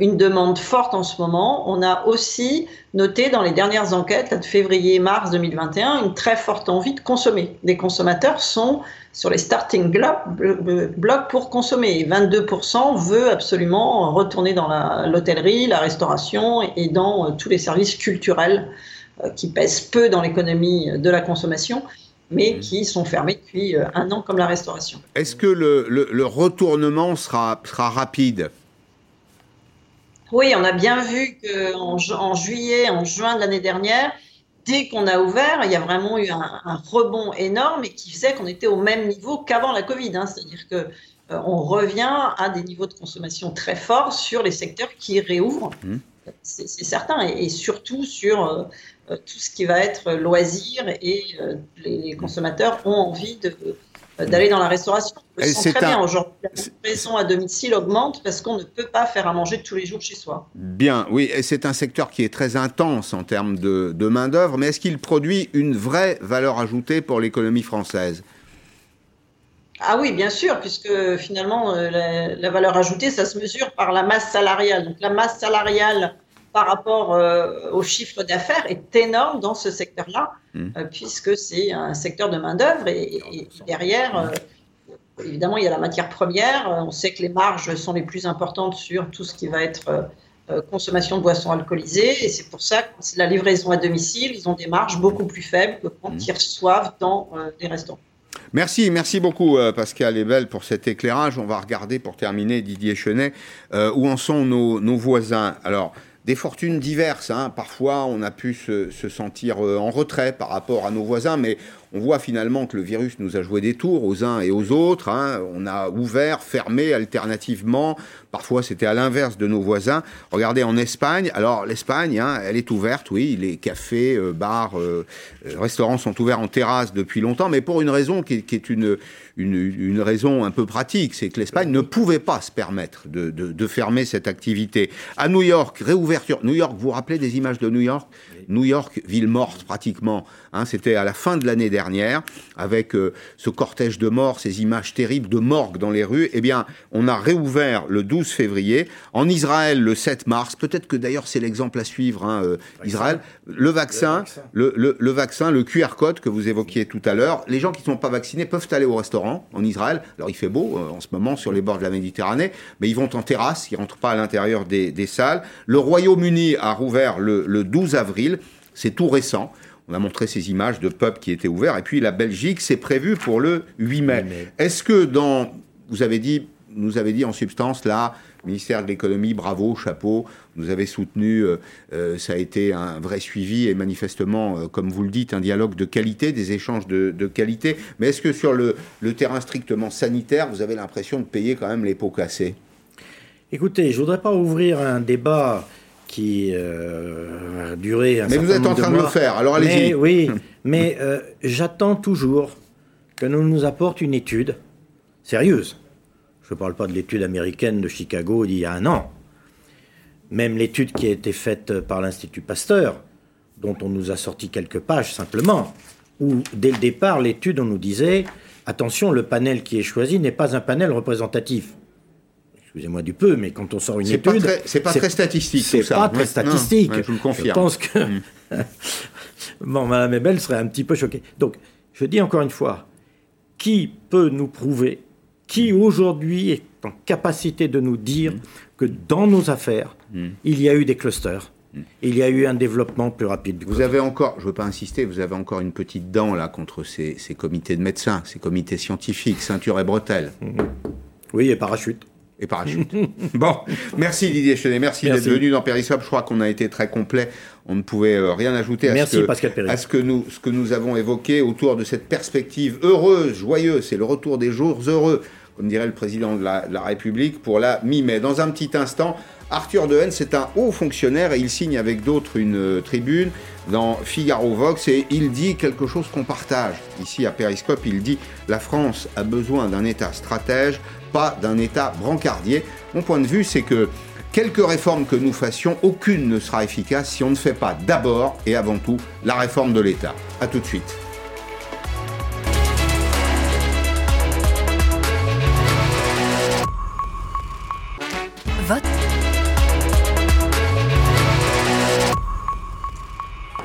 Speaker 8: une demande forte en ce moment. On a aussi noté dans les dernières enquêtes, de février-mars 2021, une très forte envie de consommer. Les consommateurs sont sur les starting blocks pour consommer. 22% veut absolument retourner dans l'hôtellerie, la, restauration et dans euh, tous les services culturels euh, qui pèsent peu dans l'économie de la consommation mais mmh. qui sont fermés depuis euh, un an comme la restauration.
Speaker 1: Est-ce que le, retournement sera, sera rapide?
Speaker 8: Oui, on a bien vu qu'en en juillet, en juin de l'année dernière, dès qu'on a ouvert, il y a vraiment eu un, rebond énorme et qui faisait qu'on était au même niveau qu'avant la Covid. Hein. C'est-à-dire que euh, on revient à des niveaux de consommation très forts sur les secteurs qui réouvrent. Mmh. C'est certain, et, surtout sur euh, tout ce qui va être loisirs et les, consommateurs ont envie euh, d'aller dans la restauration. On très bien aujourd'hui. La livraison à domicile augmente parce qu'on ne peut pas faire à manger tous les jours chez soi.
Speaker 1: Bien, oui, et c'est un secteur qui est très intense en termes de, main-d'œuvre, mais est-ce qu'il produit une vraie valeur ajoutée pour l'économie française?
Speaker 8: Ah oui, bien sûr, puisque finalement, euh, la, valeur ajoutée, ça se mesure par la masse salariale. Donc la masse salariale par rapport euh, au chiffre d'affaires est énorme dans ce secteur-là, mmh. euh, puisque c'est un secteur de main-d'œuvre et, derrière, euh, évidemment, il y a la matière première. On sait que les marges sont les plus importantes sur tout ce qui va être consommation de boissons alcoolisées et c'est pour ça que c'est la livraison à domicile, ils ont des marges beaucoup plus faibles que quand mmh. ils reçoivent dans des restaurants.
Speaker 1: Merci, merci beaucoup Pascal Ebel pour cet éclairage. On va regarder pour terminer Didier Chenet où en sont nos, nos voisins. Alors des fortunes diverses. Hein. Parfois, on a pu se, sentir euh, en retrait par rapport à nos voisins, mais on voit finalement que le virus nous a joué des tours aux uns et aux autres. Hein. On a ouvert, fermé alternativement. Parfois, c'était à l'inverse de nos voisins. Regardez en Espagne. Alors, l'Espagne, hein, elle est ouverte, oui. Les cafés, euh, bars, euh, restaurants sont ouverts en terrasse depuis longtemps, mais pour une raison qui est, une, une, raison un peu pratique. C'est que l'Espagne ne pouvait pas se permettre de, de fermer cette activité. À New York, réouverture. New York, vous vous rappelez des images de New York? New York, ville morte pratiquement. Hein, C'était à la fin de l'année dernière, avec euh, ce cortège de morts, ces images terribles de morgue dans les rues. Eh bien, on a réouvert le 12 février. En Israël, le 7 mars. Peut-être que d'ailleurs c'est l'exemple à suivre. Hein, euh, Israël, le vaccin, le, le, le, vaccin, le QR code que vous évoquiez tout à l'heure. Les gens qui ne sont pas vaccinés peuvent aller au restaurant en Israël. Alors il fait beau euh, en ce moment sur les bords de la Méditerranée, mais ils vont en terrasse, ils rentrent pas à l'intérieur des, des, salles. Le Royaume-Uni a rouvert le, le 12 avril. C'est tout récent. On a montré ces images de pubs qui étaient ouverts. Et puis la Belgique, c'est prévu pour le 8 mai. Est-ce que dans. Vous avez dit, nous avez dit en substance là, ministère de l'économie, bravo, chapeau, nous avez soutenu, euh, euh, ça a été un vrai suivi et manifestement, euh, comme vous le dites, un dialogue de qualité, des échanges de, qualité. Mais est-ce que sur le, le, terrain strictement sanitaire, vous avez l'impression de payer quand même les pots cassés?
Speaker 4: Écoutez, je ne voudrais pas ouvrir un débat qui euh, a duré un
Speaker 1: Mais vous êtes en train de, le faire, alors allez-y.
Speaker 4: Oui, mais euh, j'attends toujours que nous nous apporte une étude sérieuse. Je ne parle pas de l'étude américaine de Chicago d'il y a un an. Même l'étude qui a été faite par l'Institut Pasteur, dont on nous a sorti quelques pages simplement, où dès le départ, l'étude, on nous disait, attention, le panel qui est choisi n'est pas un panel représentatif excusez-moi du peu, mais quand on sort une étude.
Speaker 1: C'est pas très statistique.
Speaker 4: C'est pas très statistique. je
Speaker 1: vous le confirme.
Speaker 4: Je pense que. Mm. bon, Madame Ebel serait un petit peu choquée. Donc, je dis encore une fois, qui peut nous prouver, qui aujourd'hui est en capacité de nous dire mm. que dans nos affaires, mm. il y a eu des clusters il y a eu un développement plus rapide.
Speaker 1: vous avez encore, je ne veux pas insister, vous avez encore une petite dent là contre ces, comités de médecins, ces comités scientifiques, ceinture et bretelles.
Speaker 4: Oui, et parachute
Speaker 1: et parachute. bon, merci Didier Chenet, merci, d'être venu dans Périscope. Je crois qu'on a été très complet. On ne pouvait euh, rien ajouter à, ce, que, à ce, que nous, ce que nous avons évoqué autour de cette perspective heureuse, joyeuse. C'est le retour des jours heureux, comme dirait le président de la, de la République, pour la mi-mai. Dans un petit instant, Arthur Dehaene, c'est un haut fonctionnaire et il signe avec d'autres une euh, tribune dans Figaro Vox et il dit quelque chose qu'on partage. Ici à Periscope, il dit La France a besoin d'un État stratège, pas d'un État brancardier. Mon point de vue, c'est que Quelques réformes que nous fassions, aucune ne sera efficace si on ne fait pas d'abord et avant tout la réforme de l'État. A tout de suite.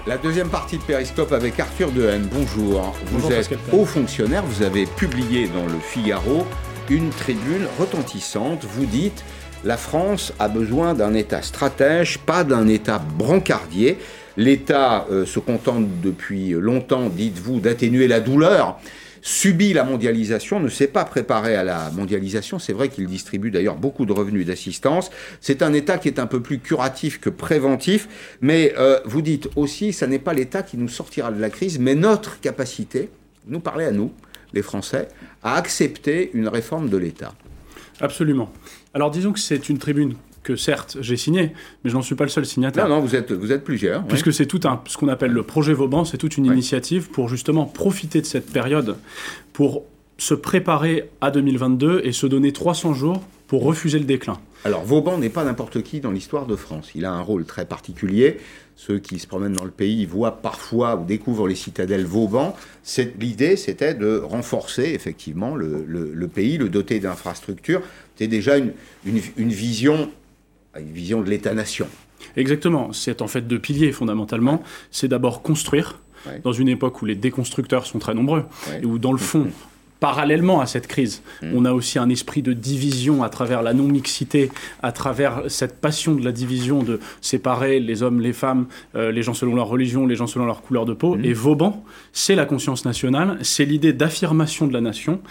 Speaker 1: La deuxième partie de Périscope avec Arthur Dehaene. Bonjour. Vous êtes haut fonctionnaire, vous avez publié dans le Figaro une tribune retentissante. Vous dites la France a besoin d'un État stratège, pas d'un État brancardier. L'État euh, se contente depuis longtemps, dites-vous, d'atténuer la douleur subit la mondialisation, ne s'est pas préparé à la mondialisation. C'est vrai qu'il distribue d'ailleurs beaucoup de revenus d'assistance. C'est un État qui est un peu plus curatif que préventif. Mais euh, vous dites aussi, ce n'est pas l'État qui nous sortira de la crise, mais notre capacité, nous parler à nous, les Français, à accepter une réforme de l'État.
Speaker 5: Absolument. Alors disons que c'est une tribune que certes j'ai signée, mais je n'en suis pas le seul signataire.
Speaker 1: Non, non, vous êtes, vous êtes plusieurs.
Speaker 5: Puisque c'est tout un, ce qu'on appelle le projet Vauban, c'est toute une initiative pour justement profiter de cette période pour se préparer à 2022 et se donner 300 jours pour refuser le déclin.
Speaker 1: Alors Vauban n'est pas n'importe qui dans l'histoire de France. Il a un rôle très particulier. Ceux qui se promènent dans le pays voient parfois ou découvrent les citadelles Vauban. L'idée, c'était de renforcer effectivement le, le, pays, le doter d'infrastructures. C'était déjà une, une, une vision une vision de l'État-nation.
Speaker 5: Exactement. C'est en fait deux piliers fondamentalement. C'est d'abord construire, dans une époque où les déconstructeurs sont très nombreux, et où dans le fond, parallèlement à cette crise, mm. on a aussi un esprit de division à travers la non-mixité, à travers cette passion de la division, de séparer les hommes, les femmes, euh, les gens selon leur religion, les gens selon leur couleur de peau. Mm. Et Vauban, c'est la conscience nationale, c'est l'idée d'affirmation de la nation.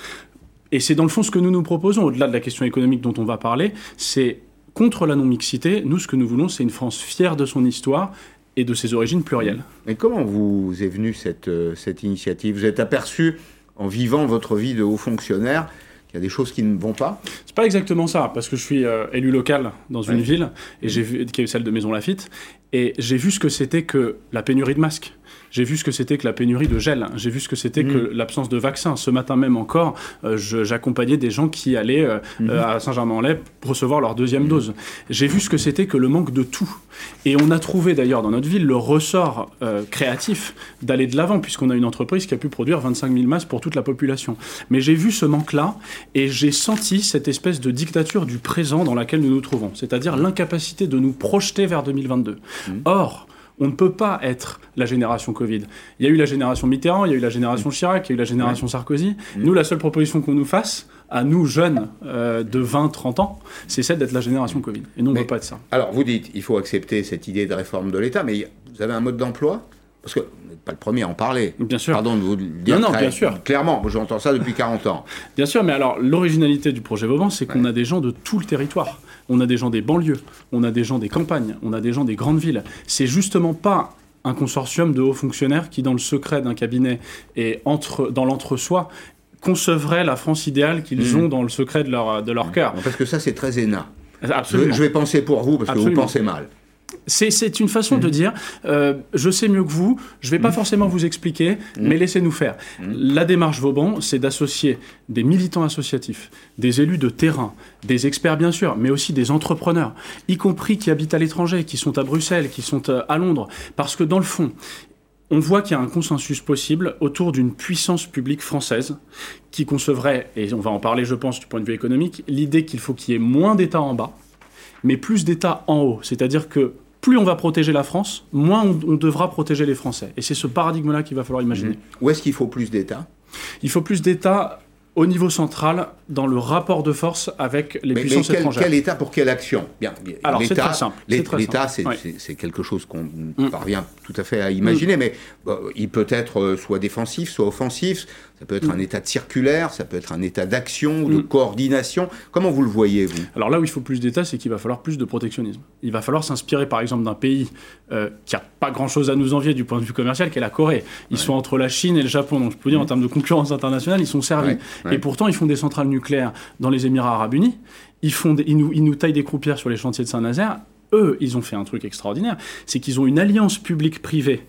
Speaker 5: Et c'est dans le fond ce que nous nous proposons, au-delà de la question économique dont on va parler, c'est contre la non-mixité, nous, ce que nous voulons, c'est une France fière de son histoire et de ses origines plurielles.
Speaker 1: Mais comment vous est venue cette, euh, cette initiative? Vous êtes aperçu, en vivant votre vie de haut fonctionnaire, qu'il y a des choses qui ne vont pas.
Speaker 5: C'est pas exactement ça, parce que je suis euh, élu local dans une ville, et j'ai vu, qui est celle de Maison Lafitte, et j'ai vu ce que c'était que la pénurie de masques. J'ai vu ce que c'était que la pénurie de gel. J'ai vu ce que c'était que mm. l'absence de vaccins. Ce matin même encore, euh, j'accompagnais des gens qui allaient euh, mm-hmm. euh, à Saint-Germain-en-Laye recevoir leur deuxième mm. dose. J'ai vu ce que c'était que le manque de tout. Et on a trouvé d'ailleurs dans notre ville le ressort créatif d'aller de l'avant, puisqu'on a une entreprise qui a pu produire 25 000 masques pour toute la population. Mais j'ai vu ce manque-là et j'ai senti cette espèce de dictature du présent dans laquelle nous nous trouvons, c'est-à-dire l'incapacité de nous projeter vers 2022. Mm. Or, on ne peut pas être la génération Covid. Il y a eu la génération Mitterrand, il y a eu la génération mm. Chirac, il y a eu la génération Sarkozy. Mm. Nous, la seule proposition qu'on nous fasse, à nous jeunes euh, de 20-30 ans, c'est celle d'être la génération Covid. Et nous, on ne veut pas être ça.
Speaker 1: Alors, vous dites, il faut accepter cette idée de réforme de l'État, mais vous avez un mode d'emploi? Parce que vous n'êtes pas le premier à en parler.
Speaker 5: Bien sûr.
Speaker 1: Pardon de vous le dire
Speaker 5: non, non, bien sûr.
Speaker 1: clairement. J'entends ça depuis 40 ans.
Speaker 5: Bien sûr, mais alors l'originalité du projet Vauban, c'est qu'on a des gens de tout le territoire. On a des gens des banlieues, on a des gens des campagnes, on a des gens des grandes villes. C'est justement pas un consortium de hauts fonctionnaires qui, dans le secret d'un cabinet et entre, dans l'entre-soi, concevraient la France idéale qu'ils mmh. ont dans le secret de leur, de leur cœur.
Speaker 1: Parce que ça, c'est très éna. Absolument. Je, vais penser pour vous parce que vous pensez mal.
Speaker 5: C'est une façon de mm. dire, euh, je sais mieux que vous, je ne vais pas mm. forcément vous expliquer, mm. mais laissez-nous faire. La démarche Vauban, c'est d'associer des militants associatifs, des élus de terrain, des experts bien sûr, mais aussi des entrepreneurs, y compris qui habitent à l'étranger, qui sont à Bruxelles, qui sont euh, à Londres, parce que dans le fond, on voit qu'il y a un consensus possible autour d'une puissance publique française qui concevrait, et on va en parler je pense du point de vue économique, l'idée qu'il faut qu'il y ait moins d'États en bas, mais plus d'États en haut. C'est-à-dire que plus on va protéger la France, moins on, devra protéger les Français. Et c'est ce paradigme-là qu'il va falloir imaginer.
Speaker 1: Mmh. Où est-ce qu'il faut plus d'États?
Speaker 5: Il faut plus d'États au niveau central dans le rapport de force avec les puissances
Speaker 1: mais quel,
Speaker 5: étrangères.
Speaker 1: Quel État pour quelle action?
Speaker 5: Bien. Alors c'est très simple.
Speaker 1: L'État, c'est quelque chose qu'on mmh. parvient tout à fait à imaginer, mmh. mais il peut être euh, soit défensif, soit offensif. Ça peut être un état de circulaire, ça peut être un état d'action, de coordination. Comment vous le voyez, vous?
Speaker 5: Alors là où il faut plus d'État, c'est qu'il va falloir plus de protectionnisme. Il va falloir s'inspirer, par exemple, d'un pays euh, qui n'a pas grand-chose à nous envier du point de vue commercial, qui est la Corée. Ils sont entre la Chine et le Japon. Donc je peux dire, en termes de concurrence internationale, ils sont servis. Et pourtant, ils font des centrales nucléaires dans les Émirats arabes unis ils, font ils, nous, ils nous taillent des croupières sur les chantiers de Saint-Nazaire. Eux, ils ont fait un truc extraordinaire, c'est qu'ils ont une alliance publique-privée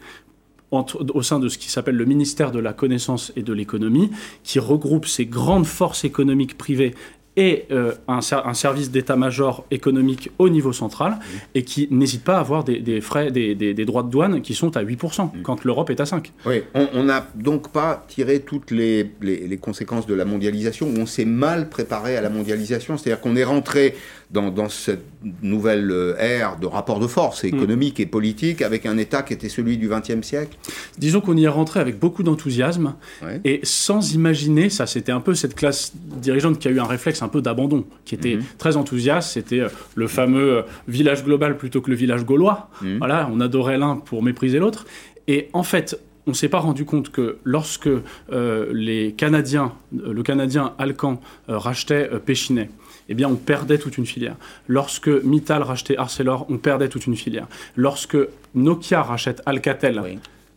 Speaker 5: au sein de ce qui s'appelle le ministère de la Connaissance et de l'Économie, qui regroupe ces grandes forces économiques privées et euh, un, service d'état-major économique au niveau central et qui n'hésite pas à avoir des, frais, des, droits de douane qui sont à 8% quand l'Europe est à 5%.
Speaker 1: Oui, on n'a donc pas tiré toutes les, les, conséquences de la mondialisation, on s'est mal préparé à la mondialisation, c'est-à-dire qu'on est rentré dans, cette nouvelle euh, ère de rapport de force économique et politique avec un État qui était celui du XXe siècle
Speaker 5: Disons qu'on y est rentré avec beaucoup d'enthousiasme et sans imaginer, ça c'était un peu cette classe dirigeante qui a eu un réflexe un peu d'abandon, qui était mhm. très enthousiaste, c'était euh, le fameux euh, village global plutôt que le village gaulois. Mhm. Voilà, on adorait l'un pour mépriser l'autre. Et en fait, on ne s'est pas rendu compte que lorsque les Canadiens, le Canadien Alcan rachetait Péchinet, eh bien, on perdait toute une filière. Lorsque Mittal rachetait Arcelor, on perdait toute une filière. Lorsque Nokia rachète Alcatel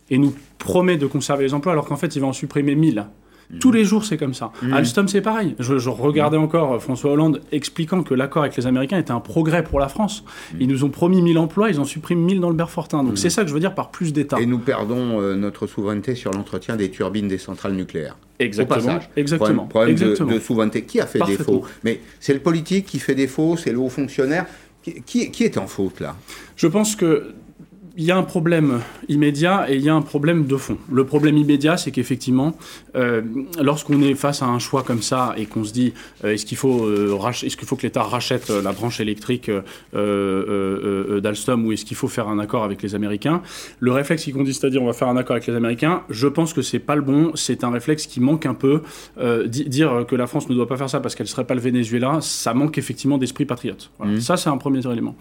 Speaker 5: et nous promet de conserver les emplois, alors qu'en fait, il va en supprimer 1000. Mhm. Tous les jours, c'est comme ça. Mhm. Alstom, c'est pareil. Je, regardais encore euh, François Hollande expliquant que l'accord avec les Américains était un progrès pour la France. Mhm. Ils nous ont promis 1000 emplois, ils en suppriment 1000 dans le Berfortin. Donc c'est ça que je veux dire par plus d'État.
Speaker 1: Et nous perdons euh, notre souveraineté sur l'entretien des turbines des centrales nucléaires.
Speaker 5: Exactement. Exactement.
Speaker 1: Problème, De, souveraineté. Qui a fait défaut Mais c'est le politique qui fait défaut, c'est le haut fonctionnaire. Qui, qui est en faute là?
Speaker 5: Je pense que il y a un problème immédiat et il y a un problème de fond. Le problème immédiat, c'est qu'effectivement, euh, lorsqu'on est face à un choix comme ça et qu'on se dit euh, est-ce qu'il faut, euh, est-ce qu'il faut que l'État rachète la branche électrique d'Alstom ou est-ce qu'il faut faire un accord avec les Américains, le réflexe qui consiste à dire on va faire un accord avec les Américains, je pense que c'est pas le bon. C'est un réflexe qui manque un peu. dire que la France ne doit pas faire ça parce qu'elle serait pas le Venezuela, ça manque effectivement d'esprit patriote. Mmh. Ça, c'est un premier élément.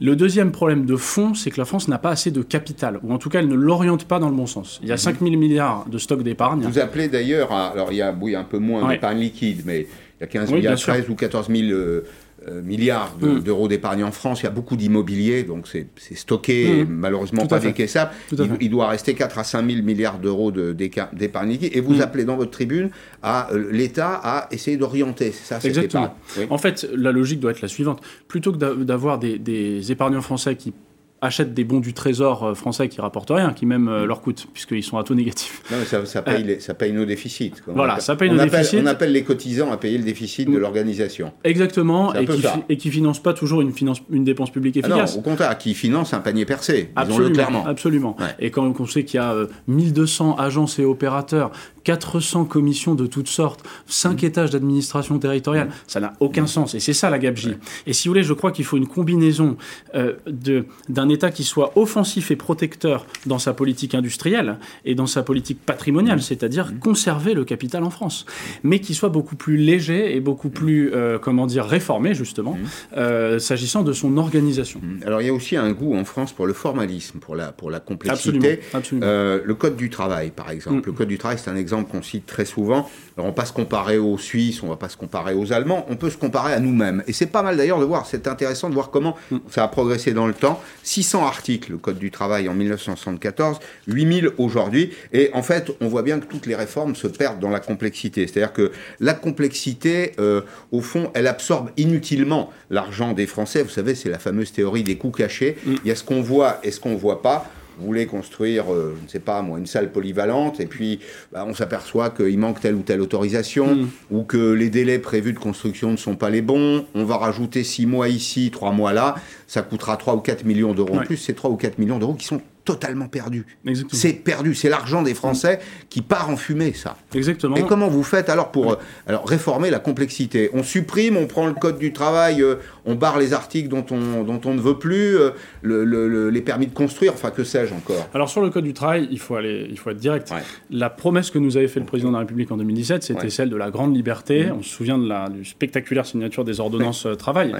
Speaker 5: Le deuxième problème de fond, c'est que la France n'a pas de capital, ou en tout cas elle ne l'oriente pas dans le bon sens. Il y a 5 000 milliards de stocks d'épargne.
Speaker 1: Vous appelez d'ailleurs, alors il y a oui, un peu moins d'épargne liquide, mais il y a 15 il y a 13 ou 14 000 euh, euh, milliards mm. d'euros d'épargne en France. Il y a beaucoup d'immobilier, donc c'est stocké, mm. malheureusement pas décaissable. Il, il, doit rester 4 à 5 000 milliards d'euros d'épargne liquide. Et vous mm. appelez dans votre tribune à euh, l'État à essayer d'orienter. Ça,
Speaker 5: Exactement. En fait, la logique doit être la suivante. Plutôt que d'avoir des, des épargnants français qui achètent des bons du trésor euh, français qui rapportent rien, qui même euh, leur coûtent, puisqu'ils sont à taux négatif.
Speaker 1: Non, mais ça, paye, euh, ça paye nos déficits.
Speaker 5: Voilà, ça paye nos déficits.
Speaker 1: On appelle les cotisants à payer le déficit de l'organisation.
Speaker 5: Exactement, et qui, et qui finance pas toujours une, finance, une dépense publique efficace.
Speaker 1: Ah non, au contraire, qui finance un panier percé,
Speaker 5: absolument,
Speaker 1: clairement.
Speaker 5: Absolument. Et quand on sait qu'il y a 1200 agences et opérateurs, 400 commissions de toutes sortes, 5 mmh. étages d'administration territoriale, mmh. ça n'a aucun sens. Et c'est ça la gabegie. Et si vous voulez, je crois qu'il faut une combinaison d'un État qui soit offensif et protecteur dans sa politique industrielle et dans sa politique patrimoniale, c'est-à-dire mmh. conserver le capital en France, mais qui soit beaucoup plus léger et beaucoup plus, euh, comment dire, réformé justement, mmh. euh, s'agissant de son organisation.
Speaker 1: Mmh. Alors il y a aussi un goût en France pour le formalisme, pour la, pour la complexité.
Speaker 5: Absolument.
Speaker 1: Euh, le Code du travail, par exemple. Le Code du travail, c'est un exemple qu'on cite très souvent. Alors on va pas se comparer aux Suisses, on va pas se comparer aux Allemands, on peut se comparer à nous-mêmes. Et c'est pas mal d'ailleurs de voir, c'est intéressant de voir comment ça a progressé dans le temps. 600 articles, le Code du travail en 1974, 8000 aujourd'hui. Et en fait, on voit bien que toutes les réformes se perdent dans la complexité. C'est-à-dire que la complexité, euh, au fond, elle absorbe inutilement l'argent des Français. Vous savez, c'est la fameuse théorie des coûts cachés. Mm. Il y a ce qu'on voit et ce qu'on ne voit pas voulez construire, euh, je ne sais pas moi, une salle polyvalente, et puis bah, on s'aperçoit qu'il manque telle ou telle autorisation, mm. ou que les délais prévus de construction ne sont pas les bons, on va rajouter 6 mois ici, 3 mois là, ça coûtera 3 ou 4 millions d'euros en plus, c'est 3 ou 4 millions d'euros qui sont totalement perdu. C'est perdu, c'est l'argent des Français qui part en fumée, ça.
Speaker 5: Exactement.
Speaker 1: Et comment vous faites alors pour euh, alors, réformer la complexité? On supprime, on prend le code du travail, euh, on barre les articles dont on, dont on ne veut plus, euh, le, les permis de construire, enfin que sais-je encore?
Speaker 5: Alors sur le code du travail, il faut, aller, il faut être direct. La promesse que nous avait fait le président de la République en 2017, c'était celle de la grande liberté. Mmh. On se souvient de la du spectaculaire signature des ordonnances travail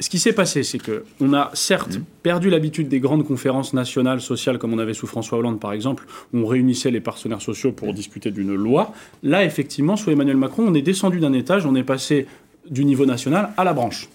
Speaker 5: ce qui s'est passé, c'est qu'on a certes mmh. perdu l'habitude des grandes conférences nationales sociales, comme on avait sous François Hollande par exemple, où on réunissait les partenaires sociaux pour mmh. discuter d'une loi. Là, effectivement, sous Emmanuel Macron, on est descendu d'un étage, on est passé du niveau national à la branche.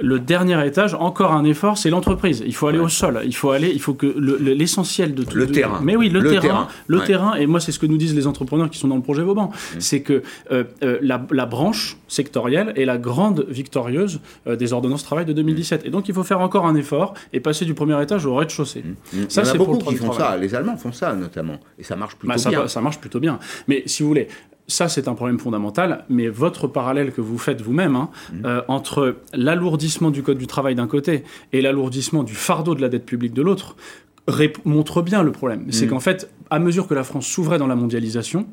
Speaker 5: Le dernier étage, encore un effort, c'est l'entreprise. Il faut aller au sol. Il faut aller, il faut que l'essentiel de tout.
Speaker 1: Le terrain.
Speaker 5: Mais oui, le, terrain. Le terrain. Et moi, c'est ce que nous disent les entrepreneurs qui sont dans le projet Vauban. Mmh. C'est que euh, euh, la, branche sectorielle est la grande victorieuse euh, des ordonnances travail de 2017. Et donc, il faut faire encore un effort et passer du premier étage au rez-de-chaussée.
Speaker 1: Mmh. Ça, c'est beaucoup qui font ça. Les Allemands font ça, notamment. Et ça marche plutôt
Speaker 5: bah,
Speaker 1: bien.
Speaker 5: Ça marche plutôt bien. Mais si vous voulez, ça, c'est un problème fondamental, mais votre parallèle que vous faites vous-même hein, mmh. euh, entre l'alourdissement du Code du travail d'un côté et l'alourdissement du fardeau de la dette publique de l'autre montre bien le problème. C'est mmh. qu'en fait, à mesure que la France s'ouvrait dans la mondialisation,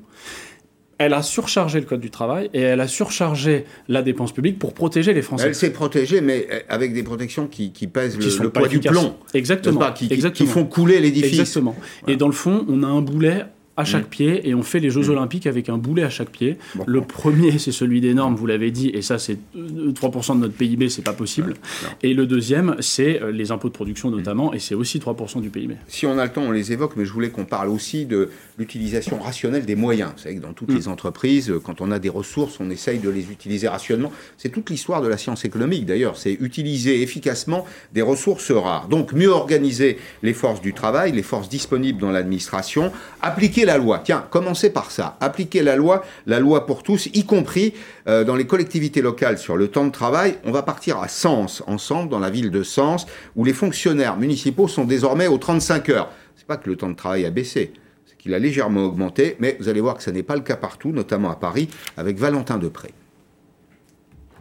Speaker 5: elle a surchargé le Code du travail et elle a surchargé la dépense publique pour protéger les Français.
Speaker 1: Elle s'est protégée, mais euh, avec des protections qui, pèsent le, poids du plomb.
Speaker 5: Exactement.
Speaker 1: qui, qui, font couler l'édifice.
Speaker 5: Exactement. Et dans le fond, on a un boulet à chaque mm. pied et on fait les Jeux mm. Olympiques avec un boulet à chaque pied. Le premier, c'est celui des normes, vous l'avez dit, et ça, c'est 3% euh, de notre PIB, c'est pas possible. et le deuxième, c'est euh, les impôts de production mm. notamment, et c'est aussi 3% du PIB.
Speaker 1: Si on a le temps, on les évoque, mais je voulais qu'on parle aussi de l'utilisation rationnelle des moyens. Vous savez que dans toutes les entreprises, euh, quand on a des ressources, on essaye de les utiliser rationnellement. C'est toute l'histoire de la science économique d'ailleurs, c'est utiliser efficacement des ressources rares. Donc mieux organiser les forces du travail, les forces disponibles dans l'administration, appliquer la loi. Tiens, commencez par ça. Appliquer la loi, la loi pour tous, y compris euh, dans les collectivités locales sur le temps de travail. On va partir à Sens, ensemble, dans la ville de Sens, où les fonctionnaires municipaux sont désormais aux 35 heures. C'est pas que le temps de travail a baissé, c'est qu'il a légèrement augmenté, mais vous allez voir que ce n'est pas le cas partout, notamment à Paris, avec Valentin Depré.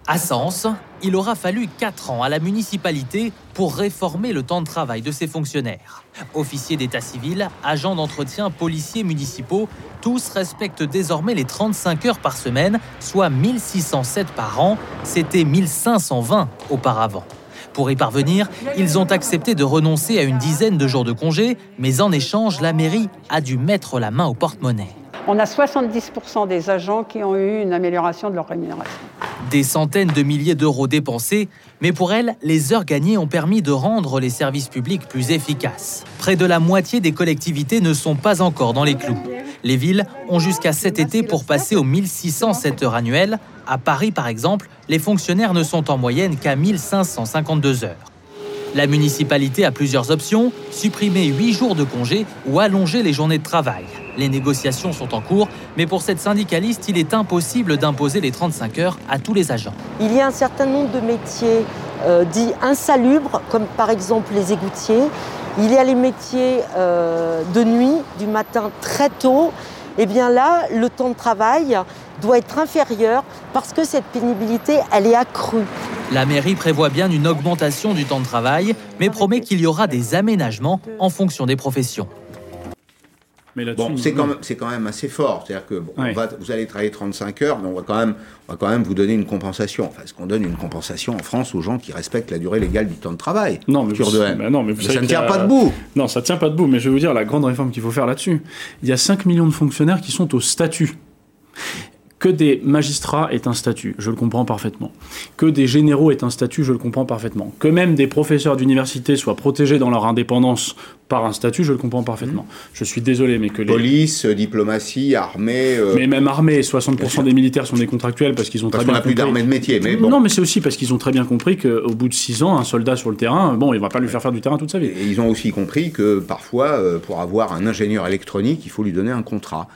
Speaker 9: À Sens, il aura fallu 4 ans à la municipalité pour réformer le temps de travail de ses fonctionnaires. Officiers d'état civil, agents d'entretien, policiers municipaux, tous respectent désormais les 35 heures par semaine, soit 1607 par an. C'était 1520 auparavant. Pour y parvenir, ils ont accepté de renoncer à une dizaine de jours de congé, mais en échange, la mairie a dû mettre la main au porte-monnaie.
Speaker 10: On a 70% des agents qui ont eu une amélioration de leur rémunération.
Speaker 9: Des centaines de milliers d'euros dépensés, mais pour elle, les heures gagnées ont permis de rendre les services publics plus efficaces. Près de la moitié des collectivités ne sont pas encore dans les clous. Les villes ont jusqu'à cet été pour passer aux 1607 heures annuelles. À Paris, par exemple, les fonctionnaires ne sont en moyenne qu'à 1552 heures. La municipalité a plusieurs options, supprimer 8 jours de congé ou allonger les journées de travail. Les négociations sont en cours, mais pour cette syndicaliste, il est impossible d'imposer les 35 heures à tous les agents.
Speaker 11: Il y a un certain nombre de métiers euh, dits insalubres, comme par exemple les égoutiers. Il y a les métiers euh, de nuit, du matin très tôt. Et eh bien là, le temps de travail doit être inférieur parce que cette pénibilité, elle est accrue.
Speaker 9: La mairie prévoit bien une augmentation du temps de travail, mais promet qu'il y aura des aménagements en fonction des professions.
Speaker 1: Bon, c'est quand, même, quand même assez fort. C'est-à-dire que vous allez travailler 35 heures, mais on va quand même, on va quand même vous donner une compensation. Enfin, est-ce qu'on donne une compensation en France aux gens qui respectent la durée légale du temps de travail
Speaker 5: Non, mais, bah non, mais,
Speaker 1: ça ne tient pas debout.
Speaker 5: Non, ça ne tient pas debout. Mais je vais vous dire la grande réforme qu'il faut faire là-dessus. Il y a 5 millions de fonctionnaires qui sont au statut. Que des magistrats est un statut, je le comprends parfaitement. Que des généraux est un statut, je le comprends parfaitement. Que même des professeurs d'université soient protégés dans leur indépendance par un statut, je le comprends parfaitement. Mmh. Je suis désolé, mais que les...
Speaker 1: Police, diplomatie, armée...
Speaker 5: Euh, mais même armée, 60% des militaires sont des contractuels parce qu'ils ont très bien
Speaker 1: compris... plus d'armée de métier, mais bon.
Speaker 5: Non, mais c'est aussi parce qu'ils ont très bien compris qu'au bout de 6 ans, un soldat sur le terrain, bon, il va pas lui faire faire du terrain toute sa vie.
Speaker 1: Et ils ont aussi compris que parfois, euh, pour avoir un ingénieur électronique, il faut lui donner un contrat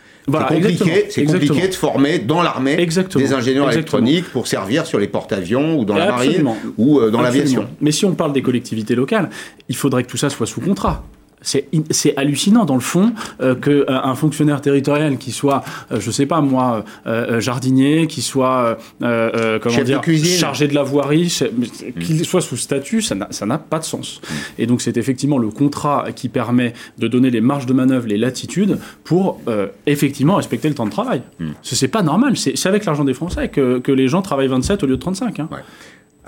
Speaker 1: c'est compliqué, de former dans l'armée des ingénieurs électroniques pour servir sur les porte-avions ou dans la marine ou euh, dans l'aviation.
Speaker 5: Mais si on parle des collectivités locales, il faudrait que tout ça soit sous contrat c'est hallucinant dans le fond euh, qu'un euh, fonctionnaire territorial qui soit, euh, je sais pas moi, jardinier, qui soit comment dire, chargé de la voirie, mm. qu'il soit sous statut, ça n'a pas de sens. Mm. Et donc c'est effectivement le contrat qui permet de donner les marges de manœuvre, les latitudes pour effectivement respecter le temps de travail. Mm. Ce C'est pas normal. C'est avec l'argent des Français que, que, les gens travaillent 27 au lieu de 35. Hein.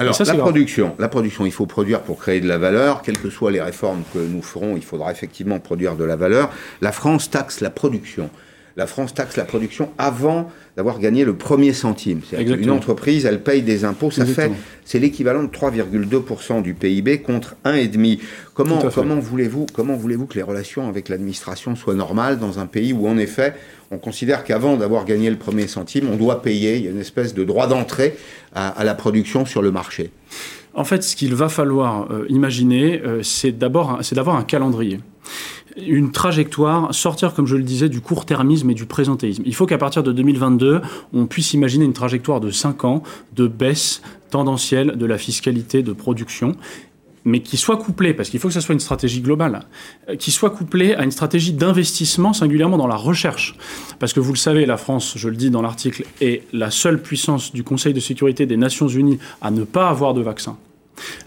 Speaker 1: Alors, la production, la production, il faut produire pour créer de la valeur. Quelles que soient les réformes que nous ferons, il faudra effectivement produire de la valeur. La France taxe la production. La France taxe la production avant d'avoir gagné le premier centime. Une entreprise, elle paye des impôts, ça fait, c'est l'équivalent de 3,2% du PIB contre 1,5%. Comment, comment voulez-vous, comment voulez-vous que les relations avec l'administration soient normales dans un pays où, en effet, on considère qu'avant d'avoir gagné le premier centime, on doit payer, il y a une espèce de droit d'entrée à, la production sur le marché?
Speaker 5: En fait, ce qu'il va falloir imaginer, c'est d'abord c'est d'avoir un calendrier une trajectoire, sortir, comme je le disais, du court-termisme et du présentéisme. Il faut qu'à partir de 2022, on puisse imaginer une trajectoire de 5 ans de baisse tendancielle de la fiscalité de production mais qui soit couplée, parce qu'il faut que ça soit une stratégie globale, euh, qui soit couplée à une stratégie d'investissement, singulièrement dans la recherche. Parce que vous le savez, la France, je le dis dans l'article, est la seule puissance du Conseil de sécurité des Nations Unies à ne pas avoir de vaccin.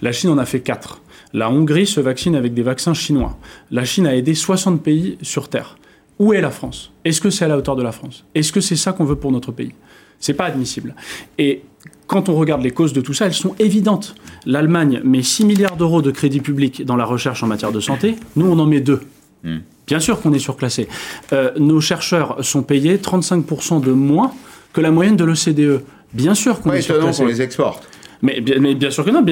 Speaker 5: La Chine en a fait 4. La Hongrie se vaccine avec des vaccins chinois. La Chine a aidé 60 pays sur Terre. Où est la France? Est-ce que c'est à la hauteur de la France? Est-ce que c'est ça qu'on veut pour notre pays? C'est pas admissible. Et quand on regarde les causes de tout ça, elles sont évidentes. L'Allemagne met 6 milliards d'euros de crédit public dans la recherche en matière de santé. Nous, on en met 2. Hmm. Bien sûr qu'on est surclassé. Euh, nos chercheurs sont payés 35% de moins que la moyenne de l'OCDE. Bien sûr qu'on est surclassé.
Speaker 1: qu'on les exporte.
Speaker 5: Mais, bien sûr que non,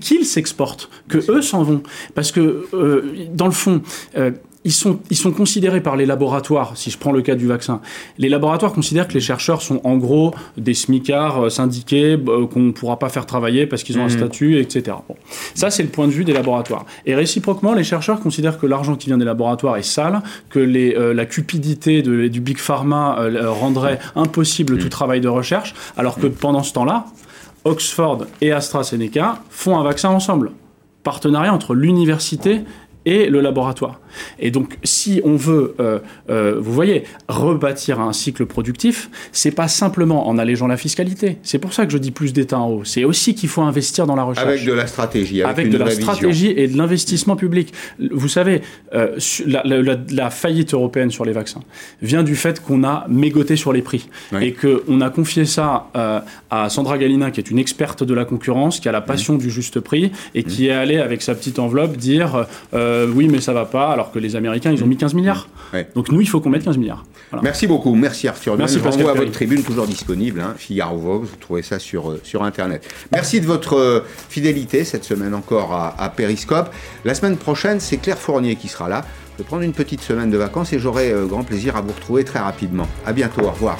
Speaker 5: qu'ils s'exportent, que eux s'en vont. Parce que, euh, dans le fond, euh, ils sont, ils sont considérés par les laboratoires, si je prends le cas du vaccin, les laboratoires considèrent que les chercheurs sont en gros des smicards euh, syndiqués qu'on ne pourra pas faire travailler parce qu'ils ont un mhm. statut, etc. Bon. Ça, c'est le point de vue des laboratoires. Et réciproquement, les chercheurs considèrent que l'argent qui vient des laboratoires est sale, que les, la cupidité de, du big pharma rendrait impossible tout mhm. travail de recherche, alors que pendant ce temps-là, Oxford et AstraZeneca font un vaccin ensemble. Partenariat entre l'université et le laboratoire. Et donc, si on veut, euh, euh, vous voyez, rebâtir un cycle productif, c'est pas simplement en allégeant la fiscalité. C'est pour ça que je dis plus d'État en haut. C'est aussi qu'il faut investir dans la recherche.
Speaker 1: Avec de la stratégie.
Speaker 5: Avec, de la stratégie et de l'investissement public. Vous savez, euh, la, faillite européenne sur les vaccins vient du fait qu'on a mégoté sur les prix et qu'on a confié ça à Sandra Galina, qui est une experte de la concurrence, qui a la passion du juste prix et qui est allée avec sa petite enveloppe dire oui, mais ça va pas alors que les Américains, ils ont mis 15 milliards. Donc nous, il faut qu'on mette 15 milliards.
Speaker 1: Merci beaucoup. Merci Arthur. Merci Je à votre tribune, toujours disponible. Hein, Figaro Vogue, vous trouvez ça sur, euh, sur Internet. Merci de votre euh, fidélité cette semaine encore à, à Périscope. La semaine prochaine, c'est Claire Fournier qui sera là. Je vais prendre une petite semaine de vacances et j'aurai euh, grand plaisir à vous retrouver très rapidement. À bientôt. Au revoir.